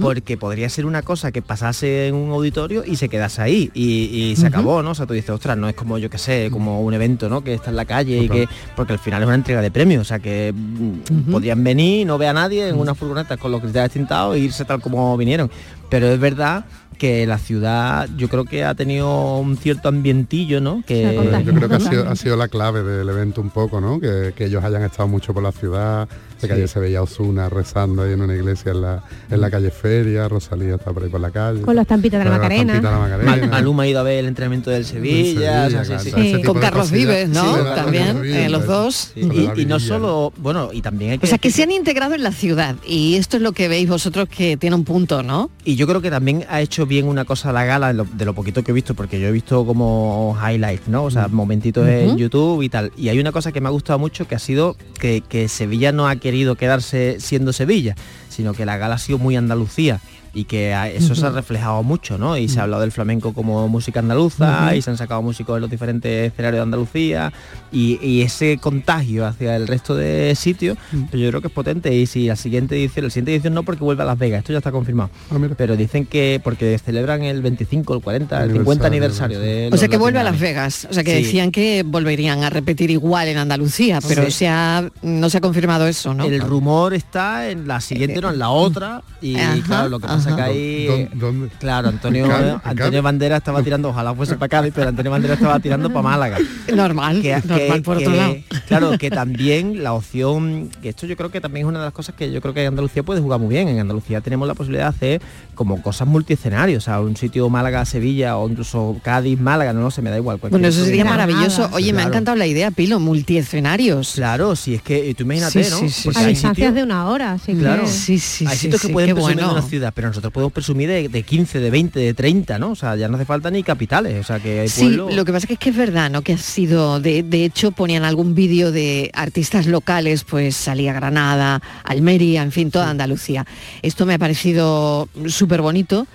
Porque podría ser una cosa que pasase en un auditorio y se quedase ahí y, y se acabó, ¿no? O sea, tú dices, ostras, no es como yo que sé, como un evento, ¿no? Que está en la calle y que. Porque al final es una entrega de premios, o sea que mm, podrían venir, no ve a nadie en una furgoneta con los cristales tintados e irse tal como vinieron. Pero es verdad que la ciudad yo creo que ha tenido un cierto ambientillo, ¿no? Que Yo creo que ha sido, ha sido la clave del evento un poco, ¿no? Que, que ellos hayan estado mucho por la ciudad, de que Sí. ayer se veía Osuna rezando ahí en una iglesia en la, en la calle Feria, Rosalía está por ahí por la calle. Con la estampita de la Macarena. de la Macarena. Mal- Maluma ha ido a ver el entrenamiento del Sevilla, o sea, sí, claro, sí. ese tipo Con Carlos. Vives, ¿no? También, eh, los dos. Y, no solo, bueno, y también hay que O sea, que se han integrado en la ciudad y esto es lo que veis vosotros que tiene un punto, ¿no? Y yo creo que también ha hecho bien una cosa la gala, de lo, de lo poquito que he visto, porque yo he visto como highlights, ¿no? O sea, momentitos en. YouTube y tal. Y hay una cosa que me ha gustado mucho, que ha sido que, que Sevilla no ha querido quedarse siendo Sevilla, sino que la gala ha sido muy Andalucía. Y que eso se ha reflejado mucho, ¿no? Y se ha hablado del flamenco como música andaluza, y se han sacado músicos de los diferentes escenarios de Andalucía, y, y ese contagio hacia el resto de sitios, pues yo creo que es potente. Y si la siguiente edición, la siguiente edición no porque vuelve a Las Vegas, esto ya está confirmado. pero dicen que porque celebran el 25, el 40, el 50 aniversario de O sea, que vuelve a Las. Vegas. O sea, que Sí. decían que volverían a repetir igual en Andalucía, pero Sí. se ha, no se ha confirmado eso, ¿no? El rumor está en la siguiente, no en la otra. Y Ajá, claro, lo que pasa ajá. que ahí. ¿Dó- dónde? Claro, Antonio. ¿En Antonio? Bandera estaba tirando, ojalá fuese para Cádiz, pero Antonio Bandera estaba tirando para Málaga. [LAUGHS] Normal, Que- normal que- por otro que- lado. Claro, [LAUGHS] que también la opción, que esto yo creo que también es una de las cosas que yo creo que Andalucía puede jugar muy bien. En Andalucía tenemos la posibilidad de hacer como cosas multiescenarios, o sea, un sitio Málaga, Sevilla o incluso Cádiz, Málaga, no, no sé, me da igual. Bueno, eso sería maravilloso. Oye, me ha Claro. encantado la idea, Pilo, multiescenarios. Claro, si es que tú imagínate, Sí, ¿no? sí, a distancias de una hora, Claro. Sí, sí, hay sitios sí, que pueden de bueno. una ciudad, pero pero nosotros podemos presumir de, de 15, de 20, de 30, ¿no? O sea, ya no hace falta ni capitales, o sea, que hay Sí, pueblos... lo que pasa es que es verdad, ¿no? Que ha sido, de, de hecho, ponían algún vídeo de artistas locales, pues salía Granada, Almería, en fin, toda Andalucía. Esto me ha parecido súper bonito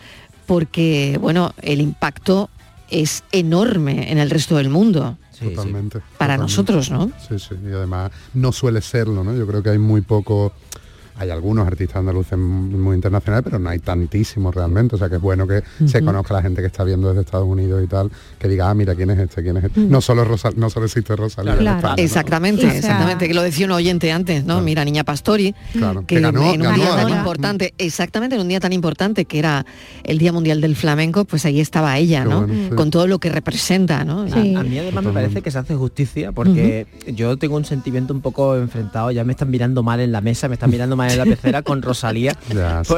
porque, bueno, el impacto es enorme en el resto del mundo. totalmente. Para totalmente. nosotros, ¿no? Sí, sí, y además no suele serlo, ¿no? Yo creo que hay muy poco, hay algunos artistas andaluces muy internacionales, pero no hay tantísimos realmente, o sea que es bueno que se conozca la gente que está viendo desde Estados Unidos y tal, que diga, ah, mira, ¿quién es este? ¿Quién es este? No solo Rosa- no solo existe Rosalía en España, ¿no? Exactamente, sea, exactamente, que lo decía un oyente antes, ¿no? Mira, Niña Pastori, Claro, que que ganó- en un ganó día tan importante, exactamente en un día tan importante que era el Día Mundial del Flamenco, pues ahí estaba ella, ¿no? bueno, sí. Con todo lo que representa, ¿no? A, a mí además me parece que se hace justicia porque yo tengo un sentimiento un poco enfrentado, ya me están mirando mal en la mesa, me están mirando mal en la pecera con Rosalía, Ya, sí.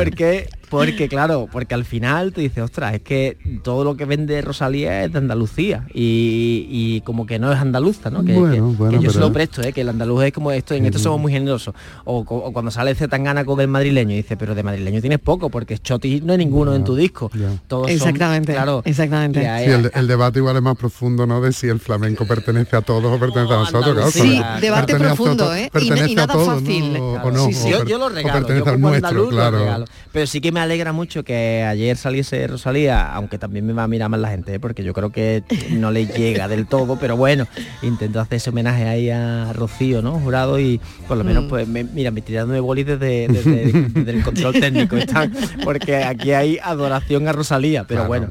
Porque, [LAUGHS] claro, porque al final te dices, ostras, es que todo lo que vende Rosalía es de Andalucía y, y como que no es andaluza, ¿no? Que, Bueno, que- bueno, que yo se pero- lo presto, ¿eh? que el andaluz es como esto, en esto somos muy generosos. O, o cuando sale Zetangana con el madrileño y dice, pero de madrileño tienes poco, porque Choti no hay ninguno en tu disco. Todos son- Exactamente, claro, exactamente. Sí, el, el debate igual es más profundo, ¿no? De si el flamenco pertenece a todos o pertenece a nosotros. claro, Sí, debate profundo, ¿eh? Y, y a nada todos, fácil. ¿no? O- o no, Sí, sí, o yo, lo o regalo, yo como nuestro, andaluz lo claro. regalo. Pero sí que me alegra mucho que ayer saliese Rosalía, aunque también me va a mirar mal la gente, ¿eh? porque yo creo que no le llega del todo, pero bueno, intento hacer ese homenaje ahí a Rocío, ¿no? Jurado y por lo menos Mm. pues me, mira, me tirando de bolis desde, desde, desde el control técnico, están, porque aquí hay adoración a Rosalía, pero bueno.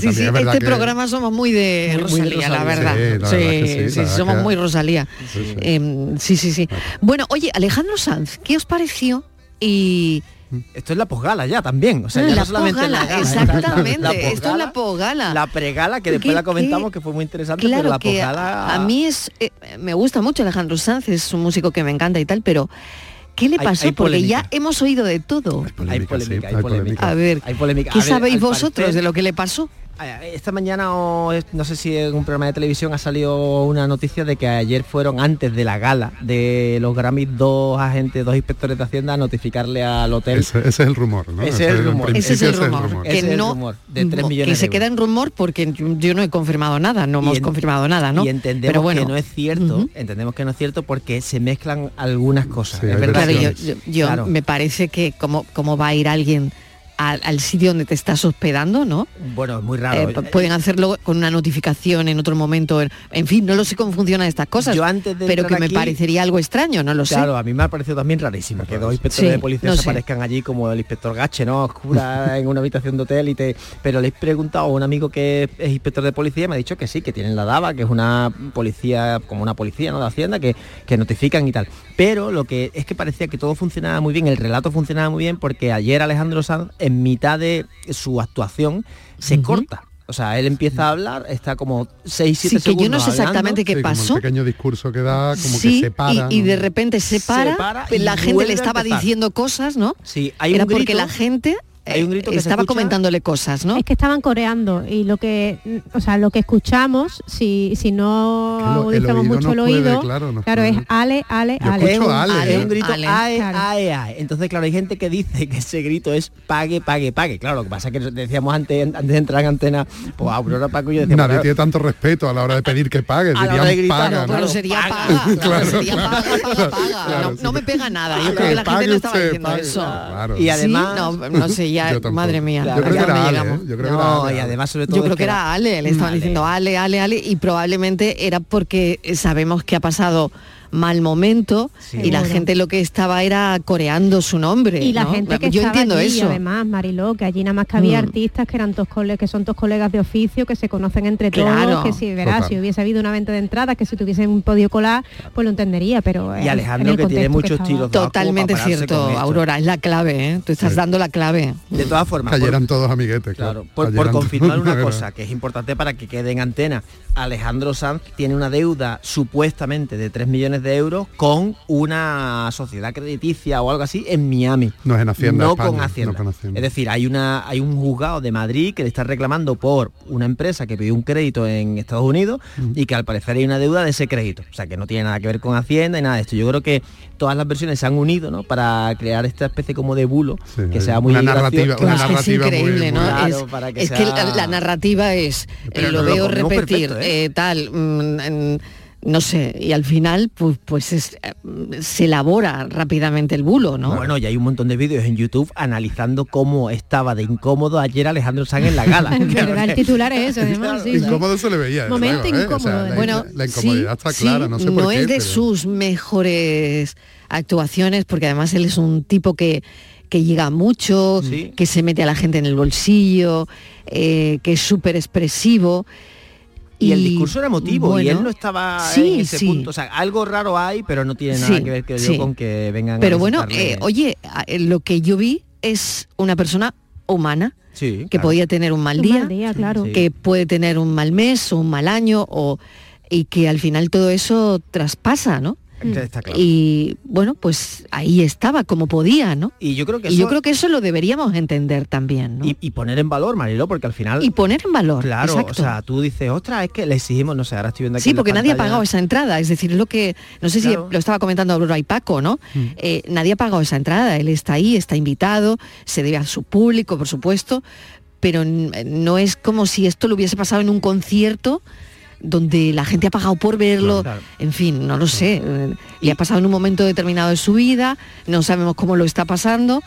Sí, sí, este programa somos muy de, Muy- muy de Rosalía, la verdad. Sí, la Sí, verdad que sí, la sí, verdad somos que- muy Rosalía. Sí, sí. Em, sí, sí, sí. Bueno, oye, Alejandro Sanz, ¿qué os pareció? Y Esto es la posgala ya también, o sea, ya la no solamente posgala, la gala, exactamente, la esto es la posgala. La pregala, que después ¿Qué- la comentamos qué? que fue muy interesante, pero la posgala... a, a mí es eh, me gusta mucho Alejandro Sanz, es un músico que me encanta y tal, pero ¿qué le Hay- pasó? hay Porque ya hemos oído de todo. hay polémica, hay polémica. A ver, Hay polémica. ¿qué A ver, sabéis vosotros parecer- de lo que le pasó? Esta mañana, no sé si en un programa de televisión ha salido una noticia de que ayer fueron antes de la gala de los Grammys dos agentes, dos inspectores de Hacienda a notificarle al hotel. Ese, ese es el rumor, ¿no? Ese es el rumor. Ese es el rumor, Ese que es el no rumor, de tres mo- millones que se queda en rumor porque yo, no he confirmado nada, no hemos en- confirmado nada, ¿no? Y entendemos pero bueno, que no es cierto, entendemos que no es cierto porque se mezclan algunas cosas. Sí, es verdad. Claro, yo, que- yo- yo claro. me parece que como, como va a ir alguien al, al sitio donde te estás hospedando, ¿no? Bueno, es muy raro. Eh, pueden hacerlo con una notificación en otro momento. En, en fin, no lo sé cómo funcionan estas cosas. Yo antes de pero que me aquí- parecería algo extraño, no lo sé. Claro, a mí me ha parecido también rarísimo que dos inspectores Sí, de policía no aparezcan allí como el inspector Gache, ¿no? Oscura [LAUGHS] en una habitación de hotel y te. Pero le he preguntado a un amigo que es inspector de policía y me ha dicho que sí, que tienen la DABA, que es una policía, como una policía ¿no? de Hacienda, que, que notifican y tal. Pero lo que es que parecía que todo funcionaba muy bien, el relato funcionaba muy bien, porque ayer Alejandro Sanz, en mitad de su actuación, se corta. O sea, él empieza a hablar, está como 6, 7 Sí, que segundos yo no sé hablando. exactamente qué Sí, como pasó. el pequeño discurso que da, como sí, que se para. y, de repente se para, para y la gente le estaba diciendo cosas, ¿no? Sí, hay un Era porque grito- la gente hay un grito que se estaba comentándole cosas, ¿no? Es que estaban coreando y lo que, o sea, lo que escuchamos, si, si no el agudizamos mucho no el puede, oído, claro, no claro, puede. es ale, ale, Yo ale. Escucho ale, un ¿eh? grito Ale, ae, claro. ae, ae. Entonces, claro, hay gente que dice que ese grito es pague, pague, pague. Claro, lo que pasa es que decíamos antes, antes de entrar en antena, pues Aurora Paco y yo decíamos, Nadie claro, tiene tanto respeto a la hora de pedir que pague, A la hora dirían de gritar, paga, no, ¿no? Pero sería paga. paga, Claro, sería paga, paga, paga. claro, no, sí. no me pega nada. Yo Claro, creo que la gente pague no estaba usted, diciendo pague. eso. Claro. Y además- Sí, no, no sé, ya, madre mía. Yo creo que ya era Ale, llegamos. ¿eh? Yo creo que no, era Ale. y además sobre todo Yo creo que era Ale, le estaban Ale. diciendo Ale, Ale, Ale, y probablemente era porque sabemos que ha pasado mal momento y la gente lo que estaba era coreando su nombre. Y la ¿no? gente que Yo estaba entiendo allí, eso. además, Mariló, que allí nada más que había Mm. artistas que eran tos cole- que son tus colegas de oficio, que se conocen entre Claro. todos, que si verás, Total. si hubiese habido una venta de entradas, que si tuviesen podido colar, pues lo entendería, pero Y eh, Alejandro, en el que tiene muchos estaba. tiros Totalmente cierto. Aurora, es la clave, ¿eh? Tú estás Sí. dando la clave. De todas formas, Que ayer por- eran todos amiguetes, claro. Claro, por, por confirmar [LAUGHS] una cosa que es importante para que quede en antena. Alejandro Sanz tiene una deuda supuestamente de 3 millones de de euros con una sociedad crediticia o algo así en Miami. No es en Hacienda. No España, con Hacienda. no con Hacienda. Es decir, hay una hay un juzgado de Madrid que le está reclamando por una empresa que pidió un crédito en Estados Unidos y que al parecer hay una deuda de ese crédito. O sea, que no tiene nada que ver con Hacienda y nada de esto. Yo creo que todas las versiones se han unido, ¿no? Para crear esta especie como de bulo que sea muy una narrativa- una Es que es narrativa muy- increíble, ¿no? Claro, es para que es sea- que la, la narrativa es, eh, lo veo repetir, perfecto, ¿eh? eh, tal, mm, en- no sé, y al final, pues, pues es, eh, se elabora rápidamente el bulo, ¿no? Bueno, y hay un montón de vídeos en YouTube analizando cómo estaba de incómodo ayer Alejandro Sanz en la gala. [LAUGHS] Es verdad, el titular es eso, además. sí, sí. Incómodo se le veía. desde Momento luego, ¿eh? O sea, incómodo, la, Bueno, la incomodidad sí, está sí, clara, no sé por qué. es de pero- sus mejores actuaciones, porque además él es un tipo que, que llega mucho, Sí. que se mete a la gente en el bolsillo, eh, que es súper expresivo. Y el discurso era emotivo y él no estaba sí, en ese sí. punto. O sea, algo raro hay, pero no tiene nada Sí, que ver yo con que vengan Pero a bueno, eh, oye, eh, lo que yo vi es una persona humana Sí, que claro. podía tener un mal Un día, mal día, claro. que puede tener un mal mes o un mal año o y que al final todo eso traspasa, ¿no? Está claro. Y bueno, pues ahí estaba como podía, ¿no? Y yo creo que Y eso, yo creo que eso lo deberíamos entender también, ¿no? y, y poner en valor, Marilo, porque al final... Y poner en valor. Claro, exacto. o sea, tú dices, ostras, es que le exigimos, no sé, ahora estoy viendo aquí Sí, porque nadie ha pagado esa entrada, es decir, es lo que, no sé Claro. si lo estaba comentando Aurora y Paco, ¿no? Mm. Eh, nadie ha pagado esa entrada, él está ahí, está invitado, se debe a su público, por supuesto, pero no es como si esto lo hubiese pasado en un concierto donde la gente ha pagado por verlo, Claro. en fin, no lo sé, le ha pasado en un momento determinado de su vida, no sabemos cómo lo está pasando,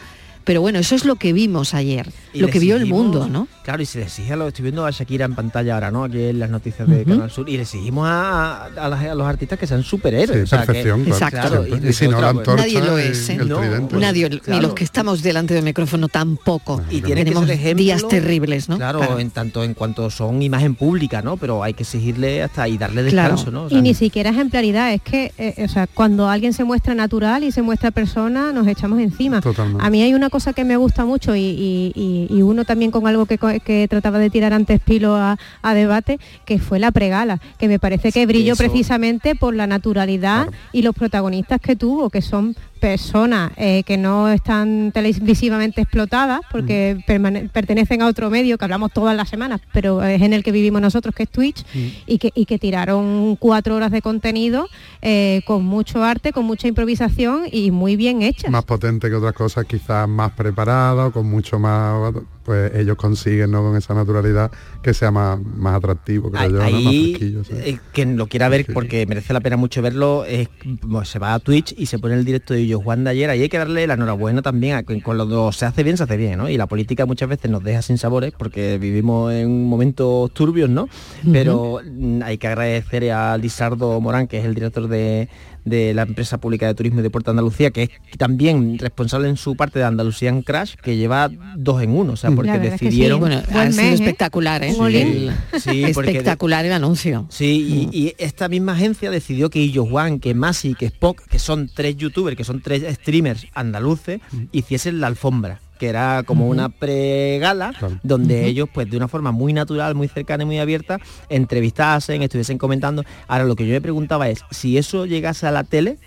pero bueno, eso es lo que vimos ayer, Y lo que vio el mundo, ¿no? Claro, y se le exige a los, estoy viendo a Shakira en pantalla ahora, ¿no? Aquí en las noticias de Ujú. Canal Sur, y le exigimos a, a los artistas que sean superhéroes. Sí, o sea, que- perfección, claro. Exacto. Y Y si no, la antorcha Nadie lo es, ¿eh? el No, tridente. Nadie, ni los que estamos delante del micrófono tampoco. y tiene que Tenemos ser ejemplo días terribles, ¿no? claro, Claro. en tanto en cuanto son imagen pública no pero hay que exigirle hasta y darle Claro. descanso no O sea, Y ni siquiera ejemplaridad, es que, eh, o sea, cuando alguien se muestra natural y se muestra persona, nos echamos encima. Totalmente. A mí hay una cosa que me gusta mucho y, y- y- y uno también con algo que, que trataba de tirar antes Pilo a, a debate, que fue la pregala, que me parece que brilló Eso- precisamente por la naturalidad y los protagonistas que tuvo, que son personas eh, que no están televisivamente explotadas porque permane- pertenecen a otro medio que hablamos todas las semanas, pero es en el que vivimos nosotros, que es Twitch, y, que, y que tiraron cuatro horas de contenido eh, con mucho arte, con mucha improvisación y muy bien hechas. más potente que otras cosas, quizás más preparada o con mucho más, pues ellos consiguen ¿no? con esa naturalidad que sea más, más atractivo, creo Ahí, yo, ¿no? más fresquillo. sí. eh, quien lo quiera ver porque merece la pena mucho verlo es bueno, se va a Twitch y se pone el directo de Yo Juan de ayer ahí hay que darle la enhorabuena también a que cuando se hace bien se hace bien ¿no? y la política muchas veces nos deja sin sabores porque vivimos en momentos turbios no pero mm, hay que agradecer a Lizardo Morán que es el director de de la empresa pública de turismo y deporte de Andalucía, que es también responsable en su parte de Andalucía Crash, que lleva dos en uno, o sea, porque es que sí. decidieron... Bueno, ha sido espectacular, ¿eh? Sí, sí, [LAUGHS] espectacular el anuncio. Sí, y, y esta misma agencia decidió que Illo Juan, que Masi, que Spock, que son tres youtubers, que son tres streamers andaluces, hiciesen la alfombra que era como una pregala donde Ujú. ellos pues de una forma muy natural, muy cercana y muy abierta entrevistasen, estuviesen comentando. Ahora lo que yo me preguntaba es si eso llegase a la tele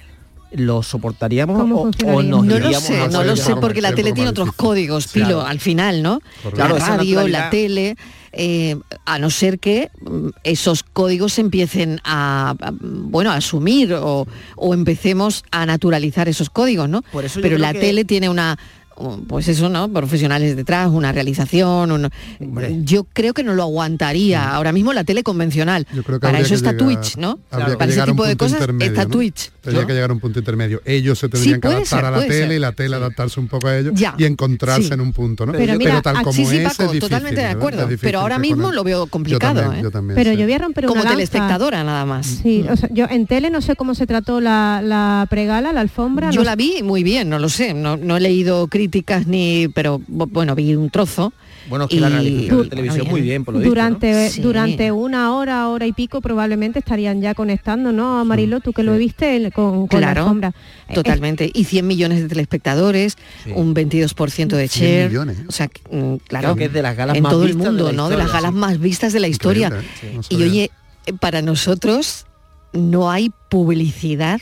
¿Lo soportaríamos ¿Cómo o, nos no lo sé, a no lo sé porque la tele tiene otros códigos, Pilo, Claro. al final, ¿no? Claro, la radio, la tele, eh, a no ser que mm, esos códigos se empiecen a, a, bueno, a asumir o, o empecemos a naturalizar esos códigos, ¿no? Por eso yo Pero la que- tele tiene una pues eso, ¿no? Profesionales detrás, una realización, un- yo creo que no lo aguantaría ahora mismo la tele convencional. Yo creo que Para eso que está llegar- Twitch, ¿no? Para ese llegar a un tipo de punto cosas intermedio, está ¿no? Twitch. Tendría ¿no? que llegar a un punto intermedio. Ellos se tendrían Sí, que adaptar ser, a la tele ser. y la tele adaptarse un poco a ellos Ya, y encontrarse sí. en un punto, ¿no? Pero mira, tal como sí, sí, es, Paco, es difícil, totalmente de acuerdo. Difícil Pero ahora mismo lo veo complicado. Yo también, ¿eh? yo también, Pero sí. yo voy a romper Como una lanza. telespectadora nada más. Sí, o sea, yo en tele no sé cómo se trató la, la pregala, la alfombra. Yo la vi muy bien, no lo sé, no, no he leído críticas ni, pero bu- bueno, vi un trozo. Bueno, es que la realización de televisión muy bien, por lo visto, ¿no? durante Sí. durante una hora hora y pico probablemente estarían ya conectando no Marilo tú que lo viste el- con, con la Claro, alfombra Eh, totalmente. Y 100 millones de telespectadores, Sí. un 22% de 100 share. millones. O sea, que, mm, claro, Creo que es de las galas en más todo el de mundo, la ¿no? De las galas sí. más vistas de la historia. Increíble, ¿eh? Sí, no y oye, eh, para nosotros no hay publicidad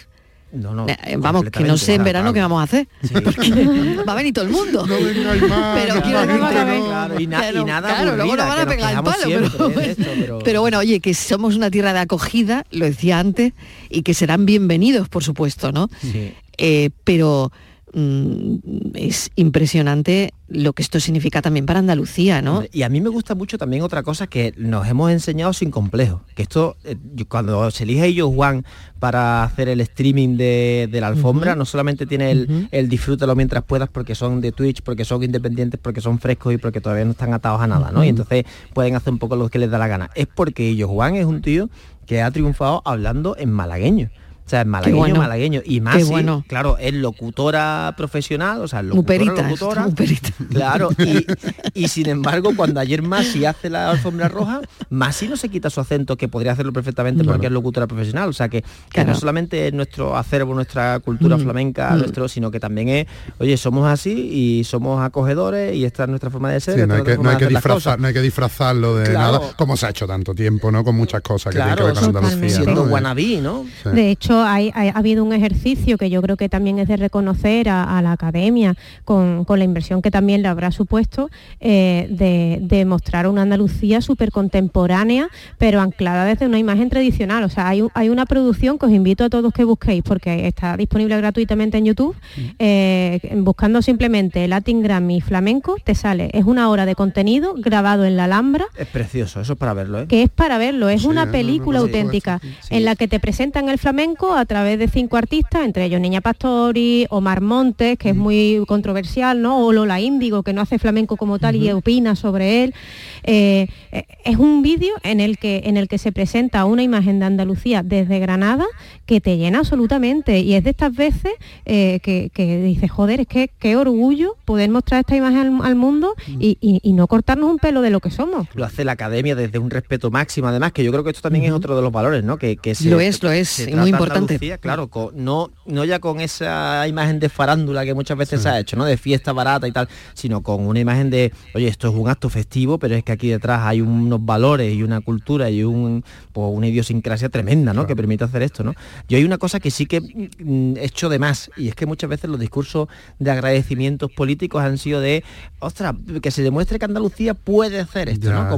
No, no. Eh, Vamos, que no sé en verano qué vamos a hacer. [LAUGHS] Porque va a venir todo el mundo. pero quiero decir, Claro, y, na- y Claro, nada claro, luego aburrida, nos van a pegar el palo, pero, ¿eh? esto, pero- pero bueno, oye, que somos una tierra de acogida, lo decía antes, y que serán bienvenidos, por supuesto, ¿no? Sí. Eh, pero es impresionante lo que esto significa también para Andalucía, ¿no? Y a mí me gusta mucho también otra cosa que nos hemos enseñado sin complejo. Que esto, eh, cuando se elige ellos Juan para hacer el streaming de, de la alfombra, no solamente tiene el, el disfrútalo mientras puedas porque son de Twitch, porque son independientes, porque son frescos y porque todavía no están atados a nada, ¿no? Y entonces pueden hacer un poco lo que les da la gana. Es porque ellos Juan es un tío que ha triunfado hablando en malagueño. O sea, en malagueño, bueno. malagueño. Y más, bueno. claro, es locutora profesional, o sea, locutora, Muperita, locutora. muperita. Claro, y, [LAUGHS] y sin embargo, cuando ayer Masi hace la alfombra roja, Masi no se quita su acento, que podría hacerlo perfectamente porque es locutora profesional. O sea, que, que Claro. no solamente es nuestro acervo, nuestra cultura Mm, flamenca, mm. nuestro, sino que también es, oye, somos así y somos acogedores y esta es nuestra forma de ser. Sí, no, hay es que, no hay que disfrazar, no hay que disfrazarlo de Claro. nada, como se ha hecho tanto tiempo, ¿no? Con muchas cosas que Claro, tienen que ver con Andalucía. siendo ¿no? wannabe, ¿no? Sí. De hecho, hay, hay- ha habido un ejercicio que yo creo que también es de reconocer a, a la academia con, con la inversión que también le habrá supuesto eh, de, de mostrar una Andalucía súper contemporánea, pero anclada desde una imagen tradicional. O sea, hay, un- hay una producción que os invito a todos que busquéis porque está disponible gratuitamente en YouTube. eh, buscando simplemente Latin Grammy flamenco, te sale. Es una hora de contenido grabado en la Alhambra Es precioso, eso es para verlo, ¿eh? que es para verlo, es Sí, una no, no, película sí, auténtica en la que te presentan el flamenco a través de cinco artistas, entre ellos Niña Pastori, Omar Montes, que es muy controversial, ¿no? O Lola Índigo, que no hace flamenco como tal y opina sobre él. Eh, eh, es un vídeo en el que en el que se presenta una imagen de Andalucía desde Granada que te llena absolutamente y es de estas veces eh, que, que dices joder es que qué orgullo poder mostrar esta imagen al, al mundo y, y- y no cortarnos un pelo de lo que somos lo hace la academia desde un respeto máximo además que yo creo que esto también es otro de los valores no que, que se- Lo es, lo es, muy importante. Andalucía, claro con- no no ya con esa imagen de farándula que muchas veces se ha hecho no de fiesta barata y tal sino con una imagen de oye esto es un acto festivo pero es que aquí detrás hay unos valores y una cultura y un pues, una idiosincrasia tremenda no que permite hacer esto no yo hay una cosa que sí que mm, echo de más y es que muchas veces los discursos de agradecimientos políticos han sido de ostras que se demuestre que Andalucía puede hacer esto Ya, no ya.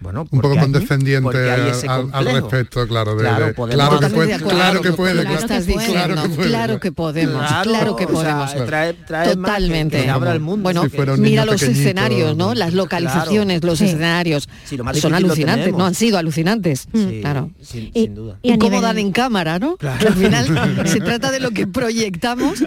Bueno un poco condescendiente al, al- respecto, claro. de- Claro, de- podemos claro que puede, claro que puede. claro que claro que puede. Claro que podemos, Claro, claro que o sea, podemos. trae- trae Totalmente. que abra el mundo. Bueno, Si mira los pequeñito, escenarios, ¿no? Las localizaciones, los Sí. escenarios. Sí, lo son alucinantes, no han sido alucinantes. Sí, claro. sin, Y- sin duda. Y, cómo dan en cámara, ¿no? Al final [LAUGHS] se trata de lo que proyectamos,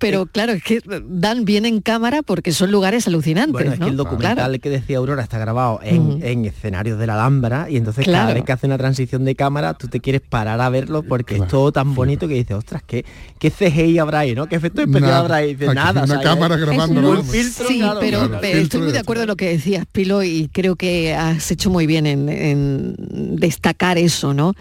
pero claro, es que dan bien en cámara porque son lugares alucinantes, Bueno, es ¿no? que el documental Claro. que decía Aurora está grabado en, escenarios de la Alhambra y entonces cada vez que hace una transición de cámara tú te quieres parar a verlo porque es todo tan bonito que dices, ostras, ¿qué, qué CGI habrá ahí, ¿no? ¿Qué efecto especial Nada. habrá ahí? Aquí nada. una o sea, cámara es- grabando, un filtro, Sí, claro. pero, Claro. pero estoy muy de acuerdo en lo que decías, Pilo, y creo que has hecho muy bien en, en destacar eso, ¿no?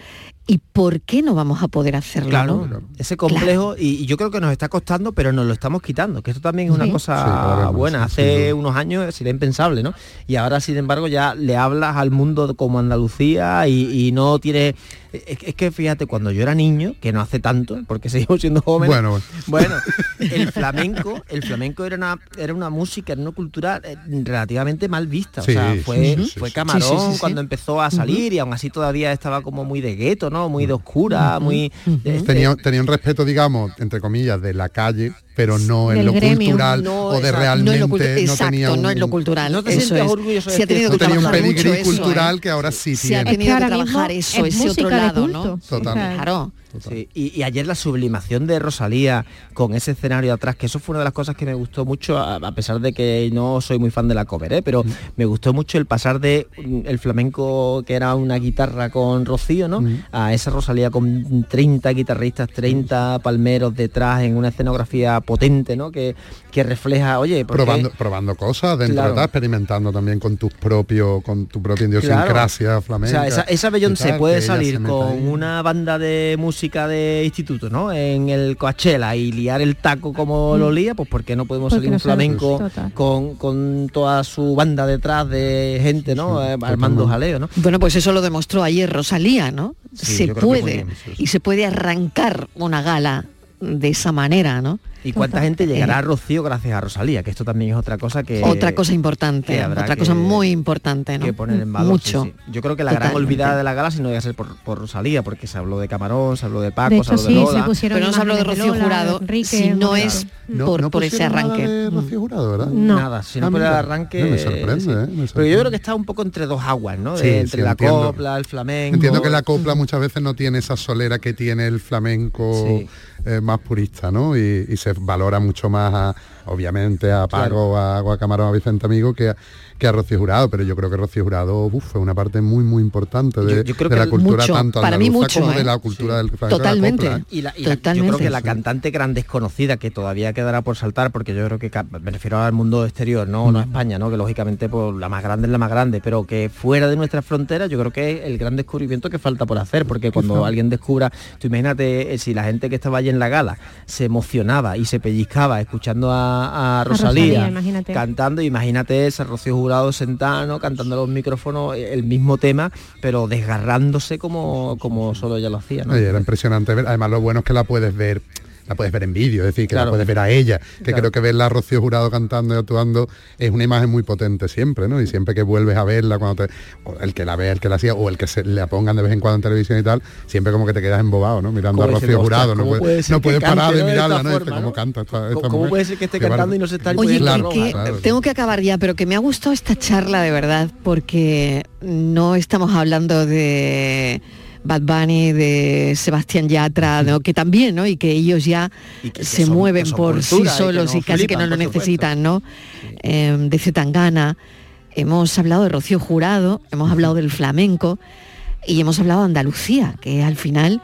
¿Y por qué no vamos a poder hacerlo? Claro, no? ese complejo y, y yo creo que nos está costando, pero nos lo estamos quitando, que esto también es una Sí. cosa Sí, buena. Hace unos años sería impensable, ¿no? Y ahora, sin embargo, ya le hablas al mundo como Andalucía y, y no tiene... Es, es que fíjate, cuando yo era niño, que no hace tanto, porque [LAUGHS] seguimos siendo jóvenes, Bueno, bueno, el flamenco, el flamenco era una, era una música, era una cultura eh, relativamente mal vista. Sí, o sea, fue, sí, sí, fue. Camarón Sí, sí, sí, sí. cuando empezó a salir y aún así todavía estaba como muy de gueto, ¿no? Muy de oscura, muy... de- Tenía, tenía un respeto, digamos, entre comillas, de la calle, pero no en lo gremio. cultural No, o de exacto. realmente No cultu- no exacto, tenía un, no en lo cultural. No te eso sientas es. orgulloso de Se ha tenido no que tenía un pedigrí eso, ¿eh? cultural que ahora sí Se ha tiene. Es que tenido que trabajar eso, es ese otro lado. ¿no? Total. Claro. Sí, y, y ayer la sublimación de Rosalía con ese escenario atrás, que eso fue una de las cosas que me gustó mucho, a, a pesar de que no soy muy fan de la cover, ¿eh? pero me gustó mucho el pasar de mm, el flamenco que era una guitarra con Rocío, ¿no? A esa Rosalía con 30 guitarristas, 30 palmeros detrás en una escenografía potente, ¿no? Que, que refleja, oye, porque- probando, probando cosas dentro Claro. de experimentando también con tus propios, con tu propia idiosincrasia Claro. flamenca. O sea, esa, esa Beyoncé tal, puede salir se con ahí. una banda de música de instituto, ¿no? En el Coachella y liar el taco como lo lía, pues ¿por qué no podemos Porque salir no un flamenco con, con toda su banda detrás de gente, ¿no? Eh, armando totalmente. jaleo, ¿no? Bueno, pues eso lo demostró ayer Rosalía, ¿no? Sí, se puede bien, sí. y se puede arrancar una gala de esa manera, ¿no? ¿Y cuánta gente Eh, llegará a Rocío gracias a Rosalía? Que esto también es otra cosa que... otra cosa importante, otra que- cosa muy importante, ¿no? que poner en valor. Mucho. sí, sí. Yo creo que la gran olvidada de la gala, si no iba a ser por, por Rosalía, porque se habló de Camarón, se habló de Paco, De se habló de Lola. se pusieron Pero no se habló de Rocío Lola, Jurado, Enrique, si no Claro. es No- por, no por ese nada arranque. de Rocío Jurado, ¿verdad? Nada, si no Ah, por el arranque... Me sorprende, sí. ¿eh? Me Pero yo creo que está un poco entre dos aguas, ¿no? De- Sí, entre sí, la entiendo. copla, el flamenco... Entiendo que la copla muchas veces no tiene esa solera que tiene el flamenco eh, más purista, ¿no? Y, y se valora mucho más, a, obviamente, a Paco, a, a Camarón, a Vicente Amigo, que a, que a Rocío Jurado. Pero yo creo que Rocío Jurado uf, es una parte muy, muy importante de, Yo- yo creo de que la cultura mucho, tanto para mí mucho, como ¿eh? de la cultura del flamenco. de la Totalmente. copla, ¿eh? Y, la- y la- yo creo que la cantante gran desconocida que todavía quedará por saltar, porque yo creo que me refiero al mundo exterior, no, Mm. no a España, ¿no? Que lógicamente pues, la más grande es la más grande, pero que fuera de nuestras fronteras yo creo que es el gran descubrimiento que falta por hacer, porque cuando Quizá. alguien descubra, tú imagínate eh, si la gente que estaba allí en la gala se emocionaba y se pellizcaba escuchando a, a Rosalía, Rosalía, imagínate. cantando, imagínate ese Rocío Jurado sentado, cantando a los micrófonos el mismo tema, pero desgarrándose como, como solo ella lo hacía. ¿no? Oye, era impresionante ver. Además, lo bueno es que la puedes ver. La puedes ver en vídeo, es decir, que Claro. la puedes ver a ella, que Claro. creo que verla a Rocío Jurado cantando y actuando es una imagen muy potente siempre, ¿no? Y siempre que vuelves a verla, cuando te, o el que la vea, el que la hacía, o el que se la pongan de vez en cuando en televisión y tal, siempre como que te quedas embobado, ¿no? Mirando a Como Rocío Jurado, "Ostras, no ¿cómo puedes, puede no puedes parar de mirarla, ¿no? Forma, ¿Cómo ¿no? canta esta, esta ¿Cómo- mujer? puede ser que esté cantando y no se está Oye, Claro, que claro. tengo que acabar ya, pero que me ha gustado esta charla de verdad, porque no estamos hablando de Bad Bunny, de Sebastián Yatra, ¿no? que también, ¿no? Y que ellos ya se son- mueven por sí cultura y que solos y, casi que no lo necesitan, ¿no? Eh, de Zetangana. Hemos hablado de Rocío Jurado, hemos hablado del flamenco y hemos hablado de Andalucía, que es al final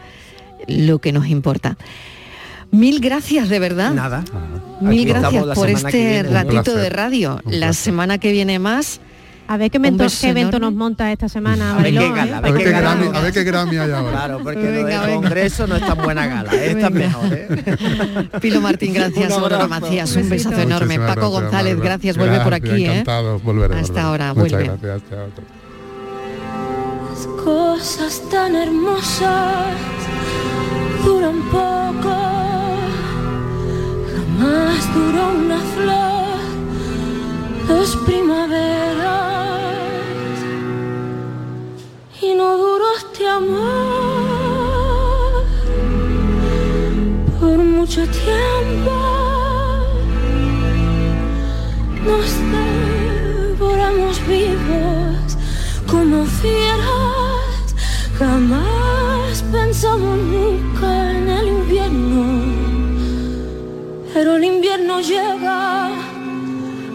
lo que nos importa. Mil gracias de verdad. Nada. Mil Aquí gracias por este ratito de radio. La semana que viene más. A ver qué, evento, qué evento nos monta esta semana. A ver qué gala, ¿eh? a ver qué qué gala. Grammy, a ver qué Grammy hay ahora. Claro, porque Venga, lo venga. del Congreso no es tan buena gala, ¿eh? esta es Venga. mejor, ¿eh? [LAUGHS] Pilo Martín, gracias. Un Aurora abrazo. Macías, un besazo Muchísimas enorme. Paco gracias, González, Marta. gracias. Vuelve por Gracias, aquí, ¿eh? encantado, volveré, Hasta volveré. ahora, Muchas vuelve. gracias, chao, chao. Las cosas tan hermosas duran poco. Jamás duró una flor, dos primaveras. Y no duró este amor por mucho tiempo. Nos devoramos vivos como fieras. Jamás pensamos nunca en el invierno. Pero el invierno llega,